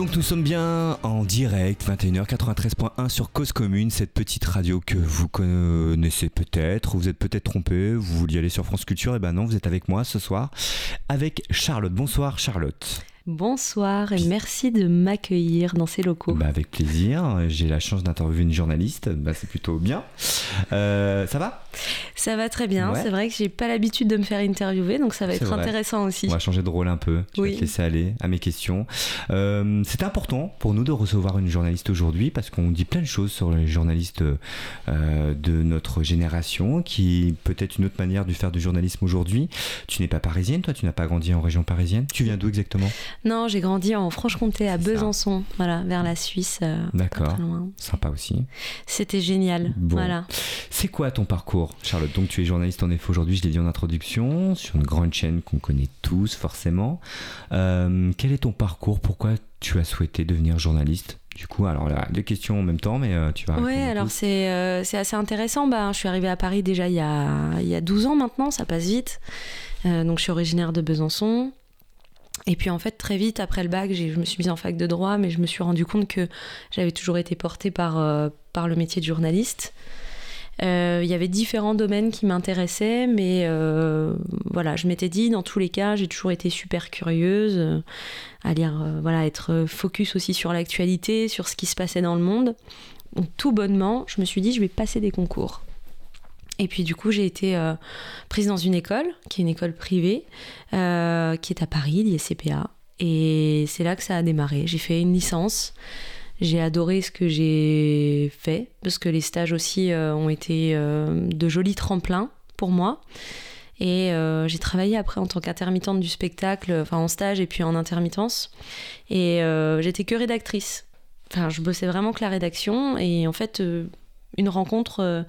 Donc nous sommes bien en direct, 21h 93.1 sur Cause Commune, cette petite radio que vous connaissez peut-être, vous êtes peut-être trompé, vous vouliez aller sur France Culture, et ben non, vous êtes avec moi ce soir, avec Charlotte. Bonsoir Charlotte. Bonsoir et merci de m'accueillir dans ces locaux. Bah avec plaisir, j'ai la chance d'interviewer une journaliste, bah c'est plutôt bien. Euh, ça va? Ça va très bien, c'est vrai que j'ai pas l'habitude de me faire interviewer, donc ça va être intéressant aussi. On va changer de rôle un peu, je vais te laisser aller à mes questions. Euh, c'est important pour nous de recevoir une journaliste aujourd'hui parce qu'on dit plein de choses sur les journalistes euh, de notre génération, qui peut-être une autre manière de faire du journalisme aujourd'hui. Tu n'es pas parisienne, toi tu n'as pas grandi en région parisienne. Tu viens d'où exactement? Non, j'ai grandi en Franche-Comté, à Besançon, voilà, vers la Suisse. Euh, D'accord. Sympa aussi. C'était génial. Voilà. C'est quoi ton parcours, Charlotte Donc, tu es journaliste en effet aujourd'hui, je l'ai dit en introduction, sur une grande chaîne qu'on connaît tous forcément. Euh, quel est ton parcours? Pourquoi tu as souhaité devenir journaliste? Du coup, alors là, deux questions en même temps, mais euh, tu vas. Oui, alors c'est assez intéressant. Bah, je suis arrivée à Paris déjà il y a, il y a 12 ans maintenant, ça passe vite. donc je suis originaire de Besançon. Et puis en fait, très vite après le bac, je me suis mise en fac de droit, mais je me suis rendu compte que j'avais toujours été portée par, euh, par le métier de journaliste. Euh, il y avait différents domaines qui m'intéressaient, mais euh, voilà, je m'étais dit, dans tous les cas, j'ai toujours été super curieuse, à lire, voilà, être focus aussi sur l'actualité, sur ce qui se passait dans le monde. Donc tout bonnement, je me suis dit, je vais passer des concours. Et puis du coup, j'ai été euh, prise dans une école, qui est une école privée, euh, qui est à Paris, l'ISCPA. Et c'est là que ça a démarré. J'ai fait une licence. J'ai adoré ce que j'ai fait, parce que les stages aussi euh, ont été de jolis tremplins pour moi. Et j'ai travaillé après en tant qu'intermittente du spectacle, enfin en stage et puis en intermittence. Et j'étais que rédactrice. Enfin, je bossais vraiment que la rédaction. Et en fait, une rencontre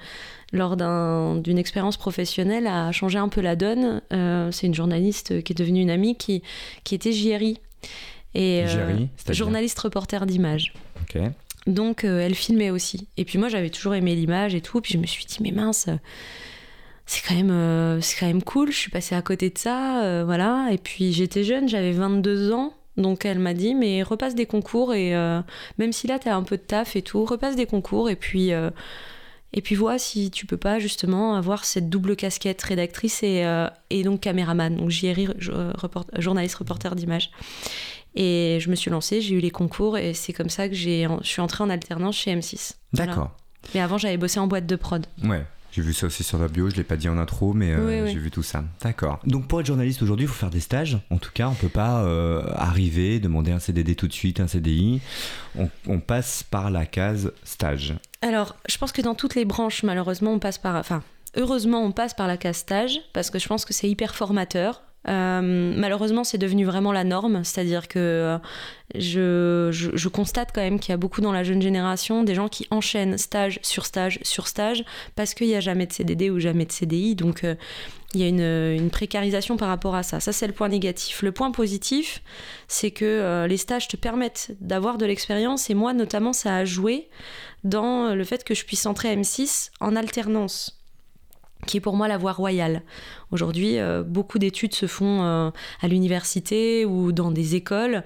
lors d'une expérience professionnelle a changé un peu la donne. Euh, c'est une journaliste qui est devenue une amie qui, qui était JRI. Et, euh, journaliste reporter d'image. Donc euh, elle filmait aussi. Et puis moi j'avais toujours aimé l'image et tout. Puis je me suis dit mais mince, c'est quand même c'est quand même cool. Je suis passée à côté de ça, voilà. Et puis j'étais jeune, j'avais 22 ans. Donc elle m'a dit mais repasse des concours et même si là t'as un peu de taf et tout, repasse des concours et puis et puis vois si tu peux pas justement avoir cette double casquette rédactrice et, euh, et donc caméraman. Donc JRI, journaliste reporter d'image. Et je me suis lancée, j'ai eu les concours et c'est comme ça que j'ai, je suis entrée en alternance chez M6. D'accord. Mais avant j'avais bossé en boîte de prod. Ouais. J'ai vu ça aussi sur la bio, je l'ai pas dit en intro, mais euh, j'ai vu tout ça. D'accord. Donc pour être journaliste aujourd'hui, il faut faire des stages. En tout cas, on peut pas euh, arriver, demander un CDD tout de suite, un CDI. On, passe par la case stage. Alors, je pense que dans toutes les branches, malheureusement, on passe par... Enfin, heureusement, on passe par la case stage, parce que je pense que c'est hyper formateur. Euh, malheureusement, c'est devenu vraiment la norme, c'est-à-dire que je, je, constate quand même qu'il y a beaucoup dans la jeune génération des gens qui enchaînent stage sur stage sur stage parce qu'il n'y a jamais de CDD ou jamais de CDI, donc euh, il y a une, précarisation par rapport à ça. Ça, c'est le point négatif. Le point positif, c'est que euh, les stages te permettent d'avoir de l'expérience et moi, notamment, ça a joué dans le fait que je puisse entrer à M6 en alternance qui est pour moi la voie royale. Aujourd'hui, euh, beaucoup d'études se font euh, à l'université ou dans des écoles.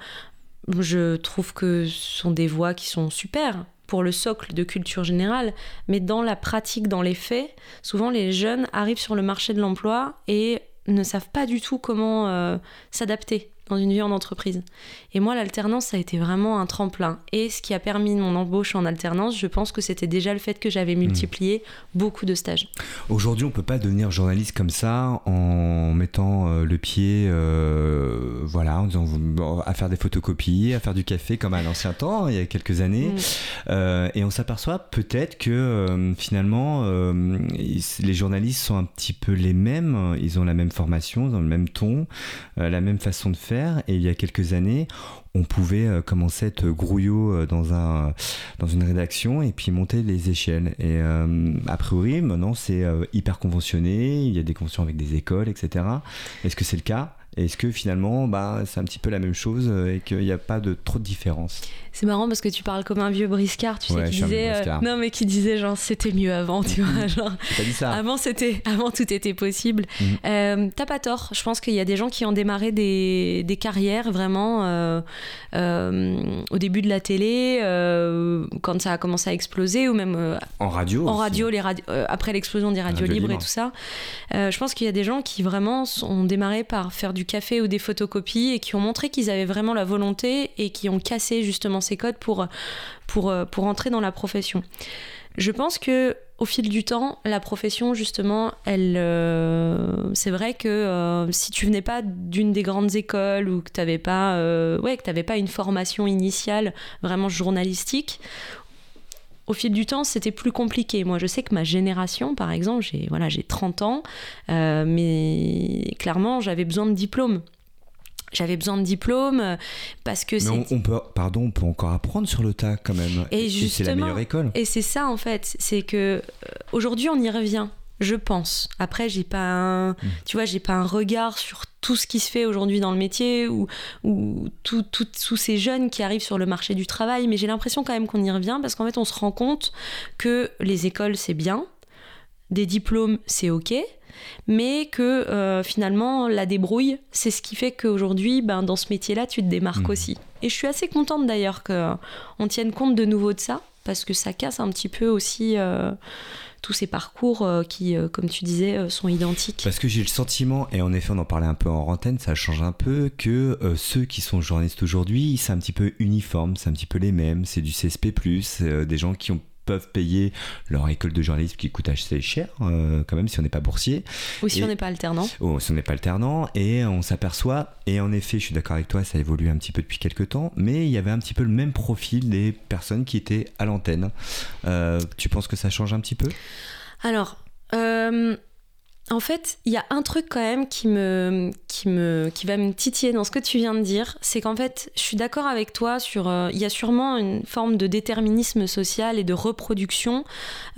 Je trouve que ce sont des voies qui sont super pour le socle de culture générale, mais dans la pratique, dans les faits, souvent les jeunes arrivent sur le marché de l'emploi et ne savent pas du tout comment euh, s'adapter dans une vie en entreprise. Et moi, l'alternance, ça a été vraiment un tremplin. Et ce qui a permis mon embauche en alternance, je pense que c'était déjà le fait que j'avais multiplié beaucoup de stages. Aujourd'hui, on peut pas devenir journaliste comme ça en mettant euh, le pied, euh, voilà, en disant à faire des photocopies, à faire du café comme à l'ancien temps, il y a quelques années. Mm. Euh, et on s'aperçoit peut-être que finalement, les journalistes sont un petit peu les mêmes. Ils ont la même formation, ils ont le même ton, la même façon de faire et il y a quelques années, on pouvait euh, commencer à être grouillot euh, dans, un, dans une rédaction et puis monter les échelles. Et euh, a priori, maintenant, c'est hyper conventionné, il y a des conventions avec des écoles, etc. Est-ce que c'est le cas? Est-ce que finalement, bah, c'est un petit peu la même chose et qu'il n'y a pas de trop de différence? C'est marrant parce que tu parles comme un vieux briscard, tu sais, qui disait, euh, non mais qui disait genre c'était mieux avant, tu vois, genre. dit ça. Avant c'était, avant tout était possible. Mhm. Euh, t'as pas tort. Je pense qu'il y a des gens qui ont démarré des, des carrières vraiment euh, au début de la télé, quand ça a commencé à exploser ou même en radio. En radio, les après l'explosion des radios libres et tout ça. je pense qu'il y a des gens qui vraiment ont démarré par faire du café ou des photocopies et qui ont montré qu'ils avaient vraiment la volonté et qui ont cassé justement ces codes pour, pour, euh, pour entrer dans la profession. Je pense que au fil du temps, la profession, justement, elle, euh, c'est vrai que euh, si tu venais pas d'une des grandes écoles ou que tu n'avais pas, ouais, que pas une formation initiale vraiment journalistique, au fil du temps, c'était plus compliqué. Moi, je sais que ma génération, par exemple, j'ai voilà, j'ai 30 ans, mais clairement, j'avais besoin de diplôme j'avais besoin de diplôme euh, parce que mais on, peut pardon on peut encore apprendre sur le tas quand même. Et, c'est la meilleure école. et c'est ça en fait c'est que euh, aujourd'hui on y revient je pense. Après j'ai pas un, mmh. tu vois j'ai pas un regard sur tout ce qui se fait aujourd'hui dans le métier ou, ou tous ces jeunes qui arrivent sur le marché du travail mais j'ai l'impression quand même qu'on y revient parce qu'en fait on se rend compte que les écoles c'est bien des diplômes c'est ok mais que euh, finalement la débrouille, c'est ce qui fait qu'aujourd'hui, ben, dans ce métier-là, tu te démarques mmh. aussi. Et je suis assez contente d'ailleurs qu'on tienne compte de nouveau de ça, parce que ça casse un petit peu aussi euh, tous ces parcours euh, qui, comme tu disais, sont identiques. Parce que j'ai le sentiment, et en effet on en parlait un peu en antenne, ça change un peu, que ceux qui sont journalistes aujourd'hui, c'est un petit peu uniforme, c'est un petit peu les mêmes, c'est du CSP+, des gens qui ont peuvent payer leur école de journalisme qui coûte assez cher, euh, quand même, si on n'est pas boursier. Ou si on n'est pas alternant. Ou si on n'est pas alternant. Et on s'aperçoit, et en effet, je suis d'accord avec toi, ça a évolué un petit peu depuis quelques temps, mais il y avait un petit peu le même profil des personnes qui étaient à l'antenne. Euh, tu penses que ça change un petit peu? Alors, euh, en fait, il y a un truc quand même qui me, qui me, qui va me titiller dans ce que tu viens de dire, c'est qu'en fait, je suis d'accord avec toi sur, euh, il y a sûrement une forme de déterminisme social et de reproduction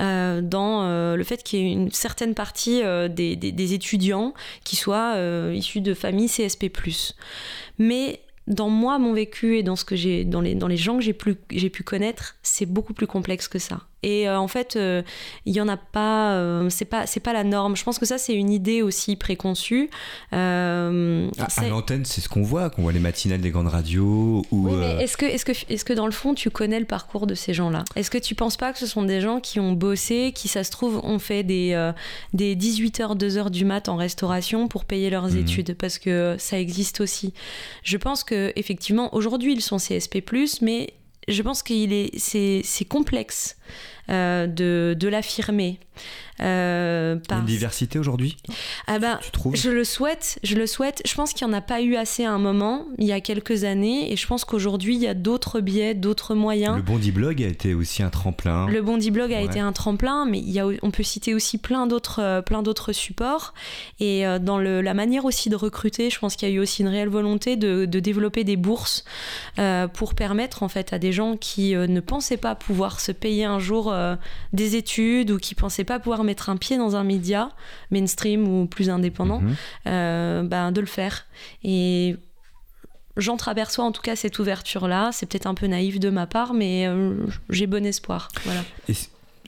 euh, dans euh, le fait qu'il y ait une certaine partie des, des, étudiants qui soient issus de familles CSP+. Mais dans moi, mon vécu et dans ce que j'ai, dans les, dans les gens que j'ai pu connaître, c'est beaucoup plus complexe que ça. Et euh, en fait, euh, il y en a pas. Euh, c'est pas, c'est pas la norme. Je pense que ça, c'est une idée aussi préconçue. à, l'antenne, c'est ce qu'on voit, qu'on voit les matinales des grandes radios. Ou, est-ce que, est-ce que, est-ce que dans le fond, tu connais le parcours de ces gens-là? Est-ce que tu penses pas que ce sont des gens qui ont bossé, qui, ça se trouve, ont fait des, des 18h, 2h du mat en restauration pour payer leurs mhm. études? Parce que ça existe aussi. Je pense que effectivement, aujourd'hui, ils sont CSP+, mais je pense qu'il est c'est complexe de, de l'affirmer euh, Une diversité aujourd'hui? Ah ben, Je le souhaite, je le souhaite. Je pense qu'il n'y en a pas eu assez à un moment, il y a quelques années, et je pense qu'aujourd'hui, il y a d'autres biais, d'autres moyens. Le Bondi Blog a été aussi un tremplin. Le Bondi Blog a été un tremplin, mais il y a, on peut citer aussi plein d'autres, euh, plein d'autres supports. Et euh, dans le, la manière aussi de recruter, je pense qu'il y a eu aussi une réelle volonté de, de développer des bourses euh, pour permettre en fait à des gens qui ne pensaient pas pouvoir se payer un jour des études ou qui pensaient pas pouvoir mettre un pied dans un média mainstream ou plus indépendant, euh, ben, de le faire. Et j'entreaperçois en tout cas cette ouverture-là. C'est peut-être un peu naïf de ma part, mais euh, j'ai bon espoir. Voilà.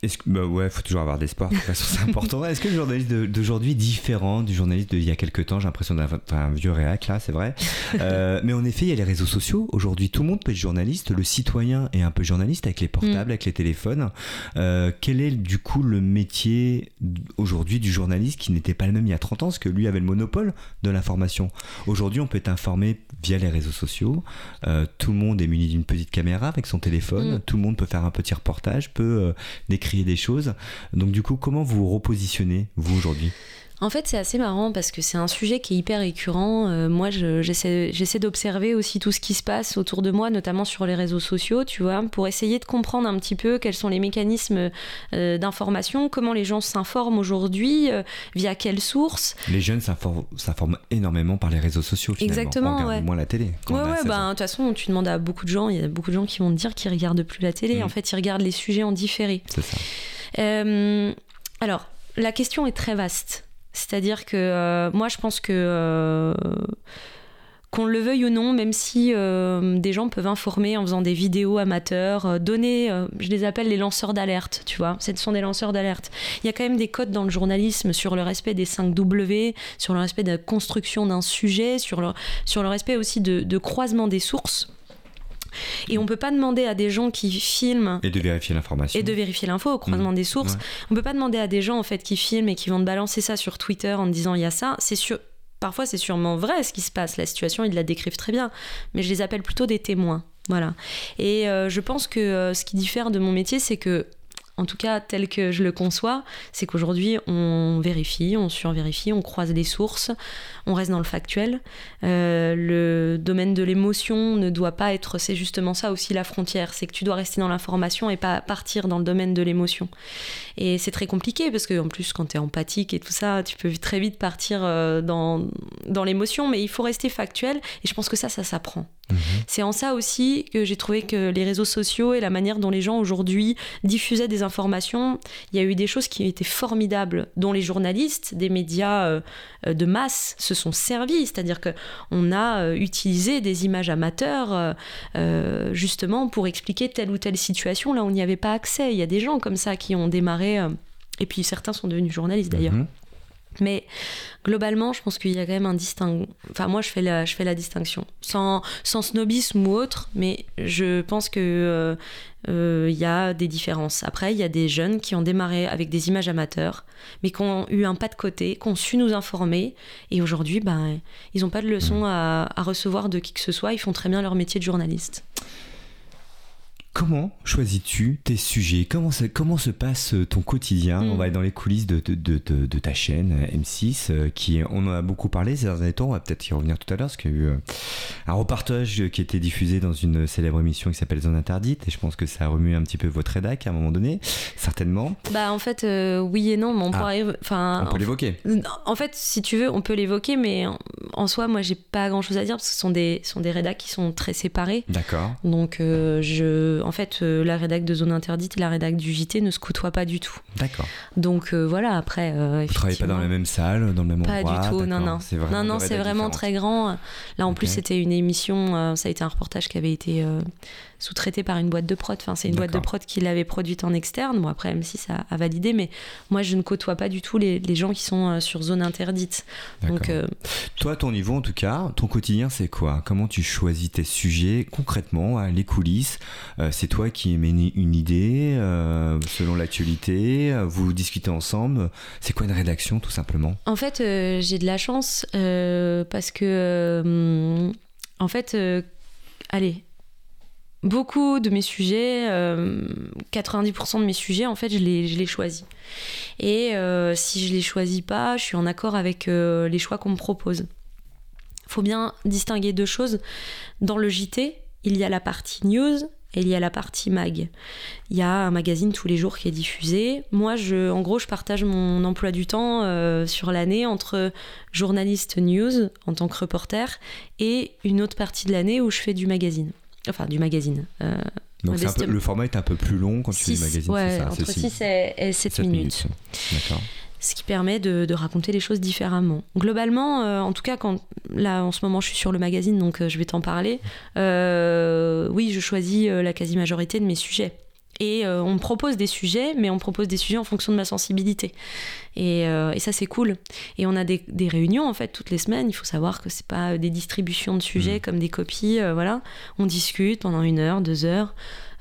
Est-ce que, bah ouais, faut toujours avoir d'espoir, de toute façon c'est important. Est-ce que le journaliste d'aujourd'hui est différent du journaliste d'il y a quelques temps? J'ai l'impression d'avoir un vieux réac là, c'est vrai. Euh, mais en effet, il y a les réseaux sociaux. Aujourd'hui, tout le monde peut être journaliste. Le citoyen est un peu journaliste avec les portables, mm. avec les téléphones. Euh, quel est du coup le métier aujourd'hui du journaliste qui n'était pas le même il y a 30 ans? Parce que lui avait le monopole de l'information. Aujourd'hui, on peut être informé via les réseaux sociaux. Euh, tout le monde est muni d'une petite caméra avec son téléphone. Mm. Tout le monde peut faire un petit reportage, peut décrire des choses. Donc du coup, comment vous repositionnez, vous, aujourd'hui? En fait, c'est assez marrant parce que c'est un sujet qui est hyper récurrent. Euh, moi, j'essaie d'observer aussi tout ce qui se passe autour de moi, notamment sur les réseaux sociaux, tu vois, pour essayer de comprendre un petit peu quels sont les mécanismes euh, d'information, comment les gens s'informent aujourd'hui, euh, via quelles sources. Les jeunes s'informent énormément par les réseaux sociaux, finalement. Exactement. On regarde moins la télé. Ouais, ouais, bah, de toute façon, tu demandes à beaucoup de gens, il y a beaucoup de gens qui vont te dire qu'ils regardent plus la télé. Mm. En fait, ils regardent les sujets en différé. C'est ça. alors, la question est très vaste C'est-à-dire que moi, je pense que qu'on le veuille ou non, même si euh, des gens peuvent informer en faisant des vidéos amateurs, euh, donner, euh, je les appelle les lanceurs d'alerte, tu vois, ce sont des lanceurs d'alerte. Il y a quand même des codes dans le journalisme sur le respect des 5 W, sur le respect de la construction d'un sujet, sur le respect aussi de, croisement des sources. Et on peut pas demander à des gens qui filment et de vérifier l'information et de vérifier l'info au croisement mmh. des sources. On peut pas demander à des gens en fait qui filment et qui vont te balancer ça sur Twitter en disant il y a ça. C'est sûr, parfois c'est sûrement vrai ce qui se passe, la situation, ils la décrivent très bien, mais je les appelle plutôt des témoins. Voilà. Et euh, je pense que euh, ce qui diffère de mon métier, c'est que en tout cas tel que je le conçois, c'est qu'aujourd'hui on vérifie, on survérifie, on croise les sources, on reste dans le factuel. Euh, le domaine de l'émotion ne doit pas être, c'est justement ça aussi la frontière, c'est que tu dois rester dans l'information et pas partir dans le domaine de l'émotion. Et c'est très compliqué parce que en plus quand tu es empathique et tout ça, tu peux très vite partir euh, dans, dans l'émotion, mais il faut rester factuel et je pense que ça, ça s'apprend. Mhm. C'est en ça aussi que j'ai trouvé que les réseaux sociaux et la manière dont les gens aujourd'hui diffusaient des informations, il y a eu des choses qui étaient formidables, dont les journalistes des médias euh, euh, de masse se sont servis. C'est-à-dire qu'on a euh, utilisé des images amateurs justement pour expliquer telle ou telle situation. Là, on n'y avait pas accès. Il y a des gens comme ça qui ont démarré, et puis certains sont devenus journalistes d'ailleurs. Mhm. Mais globalement, je pense qu'il y a quand même un distinct. Enfin, moi, je fais la, je fais la distinction. Sans, sans snobisme ou autre, mais je pense qu'il euh, euh, y a des différences. Après, il y a des jeunes qui ont démarré avec des images amateurs, mais qui ont eu un pas de côté, qui ont su nous informer. Et aujourd'hui, ben, ils n'ont pas de leçons à, à recevoir de qui que ce soit. Ils font très bien leur métier de journaliste. Comment choisis-tu tes sujets? Comment, comment se passe euh, ton quotidien? On va être dans les coulisses de, de, ta chaîne euh, M6, euh, qui on en a beaucoup parlé ces derniers temps. On va peut-être y revenir tout à l'heure, parce qu'il y a eu un reportage qui a été diffusé dans une célèbre émission qui s'appelle Zone Interdite, et je pense que ça a remué un petit peu votre rédac à un moment donné, certainement. Bah en fait, oui et non, mais on, ah. enfin, on peut l'évoquer. En fait, si tu veux, on peut l'évoquer, mais en, soi, moi, j'ai pas grand-chose à dire, parce que ce sont des, sont des rédacs qui sont très séparés. D'accord. Donc, je en fait, euh, la rédac de Zone Interdite et la rédac du JT ne se côtoient pas du tout. D'accord. Donc euh, voilà, après. Euh, Vous travaillez pas dans la même salle, dans le même endroit Pas du tout, non, non. C'est vraiment, non, non, c'est vraiment très grand. Là, en plus, c'était une émission, ça a été un reportage qui avait été sous-traité par une boîte de prod. Enfin, c'est une boîte de prod qui l'avait produite en externe. Bon, après, M6 a, a, validé, mais moi, je ne côtoie pas du tout les, les gens qui sont euh, sur zone interdite. Donc, euh, Toi, à ton niveau, en tout cas, ton quotidien, c'est quoi? Comment tu choisis tes sujets concrètement, les coulisses? Euh, C'est toi qui mets une idée selon l'actualité Vous discutez ensemble C'est quoi une rédaction, tout simplement? En fait, j'ai de la chance parce que, en fait, allez, beaucoup de mes sujets, 90% euh, de mes sujets, en fait, je les, choisis. Et euh, si je les choisis pas, je suis en accord avec euh, les choix qu'on me propose. Faut bien distinguer deux choses. Dans le JT, il y a la partie news et il y a la partie mag. Il y a un magazine tous les jours qui est diffusé. Moi, je, en gros, je partage mon emploi du temps sur l'année entre journaliste news en tant que reporter et une autre partie de l'année où je fais du magazine enfin du magazine. Euh, Donc le format est un peu plus long quand tu fais du magazine, ouais, ça, entre 6 et, 7, minutes. D'accord. Ce qui permet de, raconter les choses différemment. Globalement, euh, en tout cas, quand là en ce moment je suis sur le magazine, donc euh, je vais t'en parler. oui, je choisis la quasi-majorité de mes sujets. Et on me propose des sujets, mais on me propose des sujets en fonction de ma sensibilité. Euh, et, ça, c'est cool. Et on a des, réunions, en fait, toutes les semaines. Il faut savoir que c'est pas des distributions de sujets mmh. comme des copies. Euh, voilà. On discute pendant une heure, deux heures.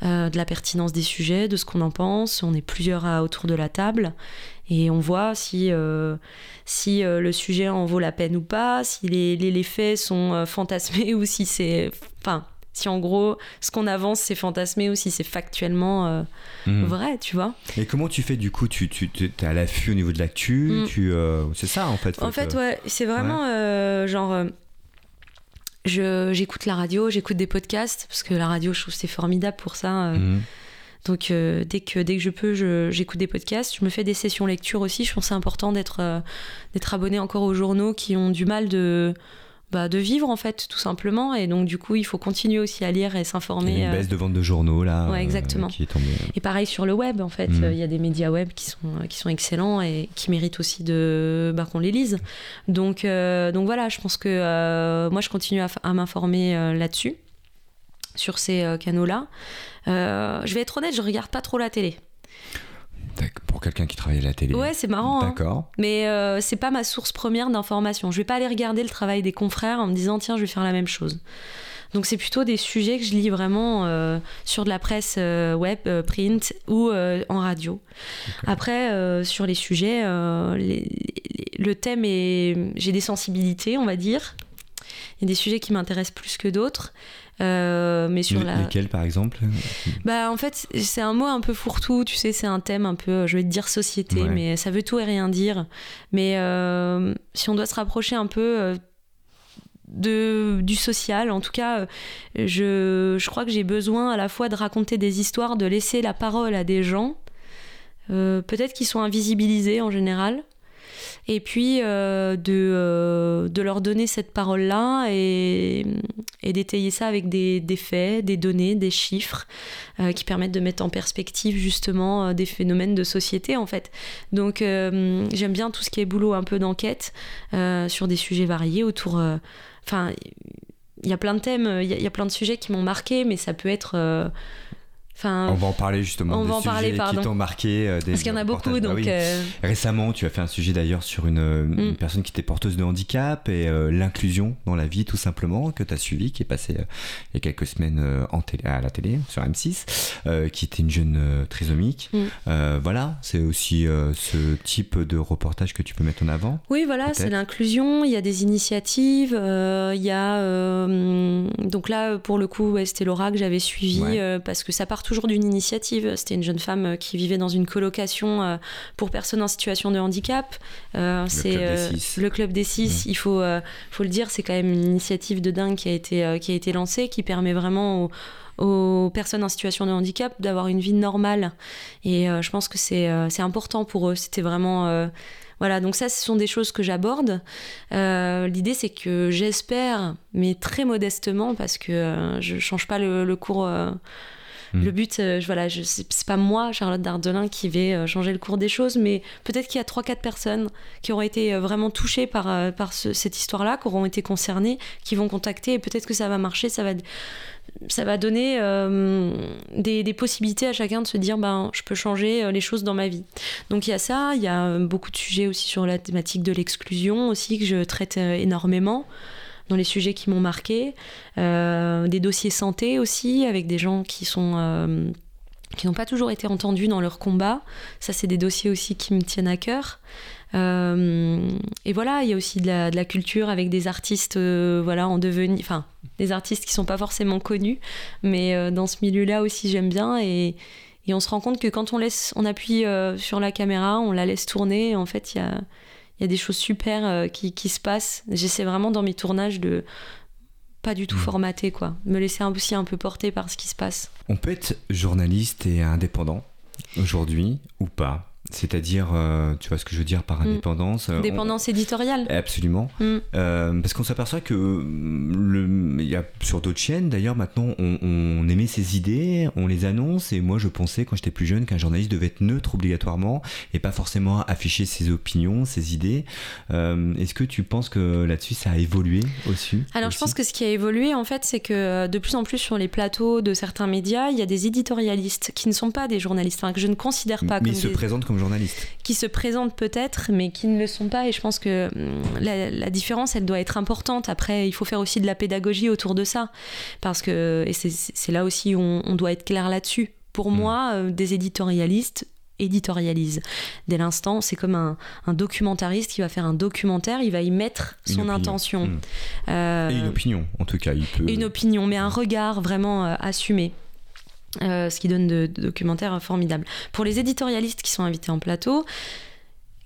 Euh, de la pertinence des sujets, de ce qu'on en pense. On est plusieurs à, autour de la table et on voit si, si le sujet en vaut la peine ou pas, si les, les, les faits sont fantasmés ou si c'est. Enfin, si en gros ce qu'on avance c'est fantasmé ou si c'est factuellement euh, hmm. vrai, tu vois. Et comment tu fais du coup Tu, tu es à l'affût au niveau de l'actu hmm. tu euh, C'est ça en fait. En fait, ouais, c'est vraiment euh, genre. j'écoute la radio, j'écoute des podcasts parce que la radio, je trouve c'est formidable pour ça. Hmm. Donc dès que dès que je peux, j'écoute des podcasts. Je me fais des sessions lecture aussi. Je pense c'est important d'être d'être abonné encore aux journaux qui ont du mal de bah, de vivre en fait tout simplement et donc du coup il faut continuer aussi à lire et s'informer. Une baisse de vente de journaux là ouais, exactement. qui est tombée. Et pareil sur le web en fait, Mm. il y a des médias web qui sont, qui sont excellents et qui méritent aussi de bah, qu'on les lise. Donc, euh, donc voilà, je pense que euh, moi je continue à, à m'informer euh, là-dessus, sur ces euh, canaux-là. Euh, je vais être honnête, je regarde pas trop la télé. Pour quelqu'un qui travaille à la télé. Ouais, c'est marrant. hein. D'accord. Mais euh, c'est pas ma source première d'information. Je vais pas aller regarder le travail des confrères en me disant tiens je vais faire la même chose. Donc c'est plutôt des sujets que je lis vraiment euh, sur de la presse euh, web, euh, print ou en radio. Après sur les sujets, les- les- le thème est j'ai des sensibilités on va dire. Il y a des sujets qui m'intéressent plus que d'autres. Euh, mais sur Le- la... Lesquels par exemple Bah en fait c'est un mot un peu fourre-tout, tu sais, c'est un thème un peu, je vais te dire société, Ouais. mais ça veut tout et rien dire. Mais euh, si on doit se rapprocher un peu euh, de, du social, en tout cas, euh, je, je crois que j'ai besoin à la fois de raconter des histoires, de laisser la parole à des gens, euh, peut-être qui sont invisibilisés en général. Et puis euh, de, euh, de leur donner cette parole-là et, et d'étayer ça avec des, des faits, des données, des chiffres euh, qui permettent de mettre en perspective justement des phénomènes de société en fait. Donc j'aime bien tout ce qui est boulot un peu d'enquête sur des sujets variés autour. Enfin, il y a plein de thèmes, il y, y a plein de sujets qui m'ont marqué, mais ça peut être. Euh, Enfin, On va en parler justement. on des va en sujets parler. Qui t'ont marqué. euh, des parce qu'il y en a beaucoup, reportages. Ah donc. oui. euh, Récemment, tu as fait un sujet d'ailleurs sur une, une Mm. personne qui était porteuse de handicap et euh, l'inclusion dans la vie, tout simplement, que tu as suivi, qui est passé euh, il y a quelques semaines euh, en télé, à la télé, sur M6, euh, qui était une jeune euh, trisomique. Mm. Euh, voilà, c'est aussi euh, ce type de reportage que tu peux mettre en avant. Oui, voilà, c'est l'inclusion. Il y a des initiatives. euh, il y a euh, donc là pour le coup, ouais, c'était Laura que j'avais suivi Ouais. euh, parce que ça part toujours d'une initiative. C'était une jeune femme euh, qui vivait dans une colocation euh, pour personnes en situation de handicap. Euh, c'est le club des six. Il faut faut le dire, c'est quand même une initiative de dingue qui a été qui a été lancée, qui permet vraiment aux aux personnes en situation de handicap d'avoir une vie normale. Et euh, je pense que c'est euh, important pour eux. C'était vraiment. euh, voilà, donc ça, ce sont des choses que j'aborde. L'idée, c'est que j'espère, mais très modestement, parce que je change pas le, le cours. Mm. Le but, euh, voilà, c'est pas moi, Charlotte Dardelin, qui vais euh, changer le cours des choses, mais peut-être qu'il y a 3-4 personnes qui auront été euh, vraiment touchées par, euh, cette histoire-là, qui auront été concernées, qui vont contacter, et peut-être que ça va marcher, ça va, donner des, des possibilités à chacun de se dire ben, je peux changer les choses dans ma vie. Donc il y a ça, il y a beaucoup de sujets aussi sur la thématique de l'exclusion aussi que je traite énormément dans les sujets qui m'ont marqué. Euh, des dossiers santé aussi avec des gens qui sont... euh, qui n'ont pas toujours été entendus dans leur combat. Ça, c'est des dossiers aussi qui me tiennent à cœur. Euh, et voilà, il y a aussi de la, culture avec des artistes voilà, en devenir, enfin, des artistes qui sont pas forcément connus, mais dans ce milieu-là aussi j'aime bien et, on se rend compte que quand on laisse, on appuie sur la caméra, on la laisse tourner, en fait il y a, il y a des choses super euh, qui, qui se passent. J'essaie vraiment dans mes tournages de pas du tout Mhm. formater quoi, me laisser aussi un peu porter par ce qui se passe. On peut être journaliste et indépendant aujourd'hui ou pas? C'est-à-dire, euh, tu vois ce que je veux dire par Mm. indépendance on- Dépendance éditoriale. Absolument. Mm. Euh, parce qu'on s'aperçoit que hum, le, il y a sur d'autres chaînes d'ailleurs maintenant on, on émet ses idées, on les annonce et moi je pensais quand j'étais plus jeune qu'un journaliste devait être neutre obligatoirement et pas forcément afficher ses opinions, ses idées. Euh, Est-ce que tu penses que là-dessus ça a évolué aussi Alors je pense que ce qui a évolué en fait, c'est que de plus en plus sur les plateaux de certains médias, il y a des éditorialistes qui ne sont pas des journalistes, enfin, que je ne considère pas mais comme ils se des- présentent comme qui se présentent peut-être, mais qui ne le sont pas. Et je pense que hum, la, la différence, elle doit être importante. Après, il faut faire aussi de la pédagogie autour de ça, parce que et c'est- là aussi où on, on doit être clair là-dessus. Pour Mm. moi, euh, des éditorialistes éditorialisent. Dès l'instant, c'est comme un, un documentariste qui va faire un documentaire, il va y mettre son opinion. intention. Mm. Euh, Et une opinion en tout cas. Il peut... une opinion, mais un regard vraiment euh, assumé. Euh, ce qui donne de, de documentaires formidables. Pour les éditorialistes qui sont invités en plateau,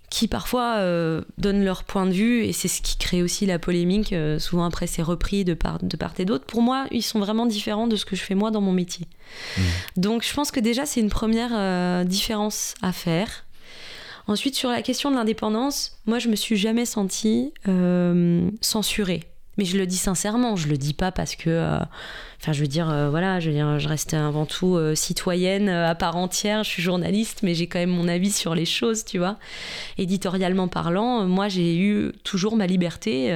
qui parfois euh, donnent leur point de vue, et c'est ce qui crée aussi la polémique, euh, souvent après c'est repris de part, de part et d'autre, pour moi, ils sont vraiment différents de ce que je fais moi dans mon métier. Mm. Donc je pense que déjà c'est une première différence à faire. Ensuite, sur la question de l'indépendance, moi je me suis jamais sentie censurée. Mais je le dis sincèrement, je le dis pas parce que. euh, Enfin, je veux dire, euh, voilà, je reste avant tout euh, citoyenne à part entière. Je suis journaliste, mais j'ai quand même mon avis sur les choses, tu vois. Éditorialement parlant, moi, j'ai eu toujours ma liberté,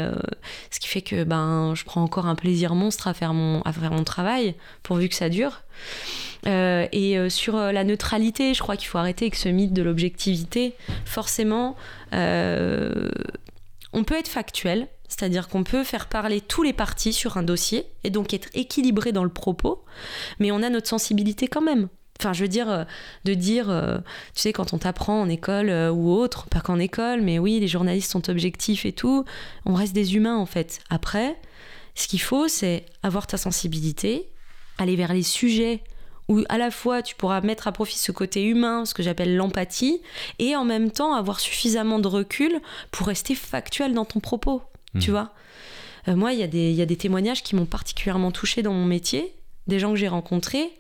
ce qui fait que ben, je prends encore un plaisir monstre à faire mon, à faire mon travail, pourvu que ça dure. Et sur la neutralité, je crois qu'il faut arrêter avec ce mythe de l'objectivité. Forcément, on peut être factuel, c'est-à-dire qu'on peut faire parler tous les partis sur un dossier et donc être équilibré dans le propos, mais on a notre sensibilité quand même. Enfin, je veux dire, euh, de dire, euh, tu sais, quand on t'apprend en école euh, ou autre, pas qu'en école, mais oui, les journalistes sont objectifs et tout, on reste des humains en fait. Après, ce qu'il faut, c'est avoir ta sensibilité, aller vers les sujets où à la fois tu pourras mettre à profit ce côté humain, ce que j'appelle l'empathie, et en même temps avoir suffisamment de recul pour rester factuel dans ton propos, tu vois. Euh, moi, il y, a des- il y a des témoignages qui m'ont particulièrement touché dans mon métier, des gens que j'ai rencontrés,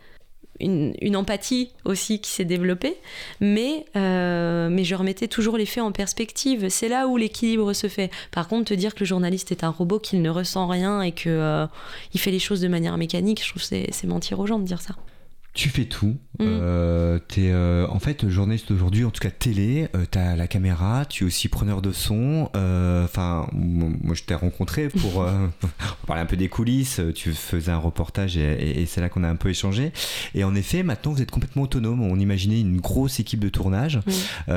une, une empathie aussi qui s'est développée, mais, euh, mais je remettais toujours les faits en perspective. C'est là où l'équilibre se fait. Par contre, te dire que le journaliste est un robot, qu'il ne ressent rien et que euh, il fait les choses de manière mécanique, je trouve que c'est mentir aux gens de dire ça. Tu fais tout. Mm. Euh, t'es, euh, en fait, journaliste aujourd'hui, en tout cas télé, euh, t'as la caméra, tu es aussi preneur de son. euh, Enfin, moi je t'ai rencontré pour parler un peu des coulisses. Tu faisais un reportage et, et- et c'est là qu'on a un peu échangé. Et en effet, maintenant vous êtes complètement autonome. On imaginait une grosse équipe de tournage. Mm.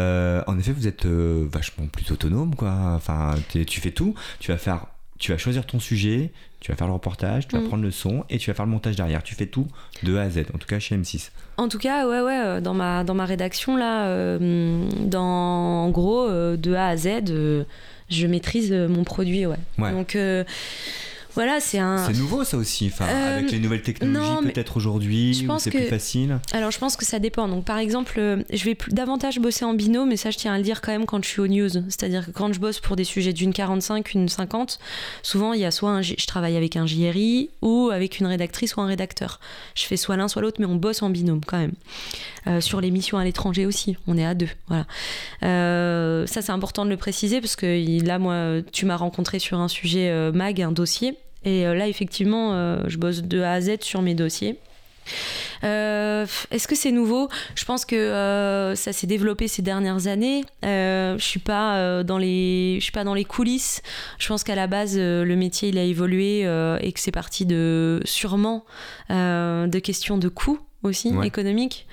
En effet, vous êtes vachement plus autonome, quoi. Enfin, tu fais tout. Tu vas faire, tu vas choisir ton sujet, tu vas faire le reportage, tu vas Mm. prendre le son et tu vas faire le montage derrière. Tu fais tout de A à Z. En tout cas chez M6. En tout cas, ouais, ouais, euh, dans ma, dans ma rédaction, là, euh, dans, en gros, euh, de A à Z, euh, je maîtrise mon produit, ouais. Ouais. Donc, voilà, c'est un... C'est nouveau ça aussi, enfin, Euh, avec les nouvelles technologies peut-être aujourd'hui, c'est que- plus facile. Alors, je pense que ça dépend. Donc, par exemple, euh, je vais plus- davantage bosser en binôme, mais ça, je tiens à le dire quand même quand je suis aux news. C'est-à-dire que quand je bosse pour des sujets d'une 45, une 50, souvent, il y a soit un, je travaille avec un JRI ou avec une rédactrice ou un rédacteur. Je fais soit l'un, soit l'autre, mais on bosse en binôme quand même. Euh, sur les missions à l'étranger aussi, on est à deux. Voilà. Euh, ça, c'est important de le préciser parce que là, moi, tu m'as rencontré sur un sujet mag, un dossier. Et euh, là, effectivement, euh, je bosse de A à Z sur mes dossiers. Euh, Est-ce que c'est nouveau? Je pense que euh, ça s'est développé ces dernières années. Je suis pas dans les, je suis pas dans les coulisses. Je pense qu'à la base, le métier il a évolué et que c'est parti de sûrement de questions de coûts aussi Ouais. économiques.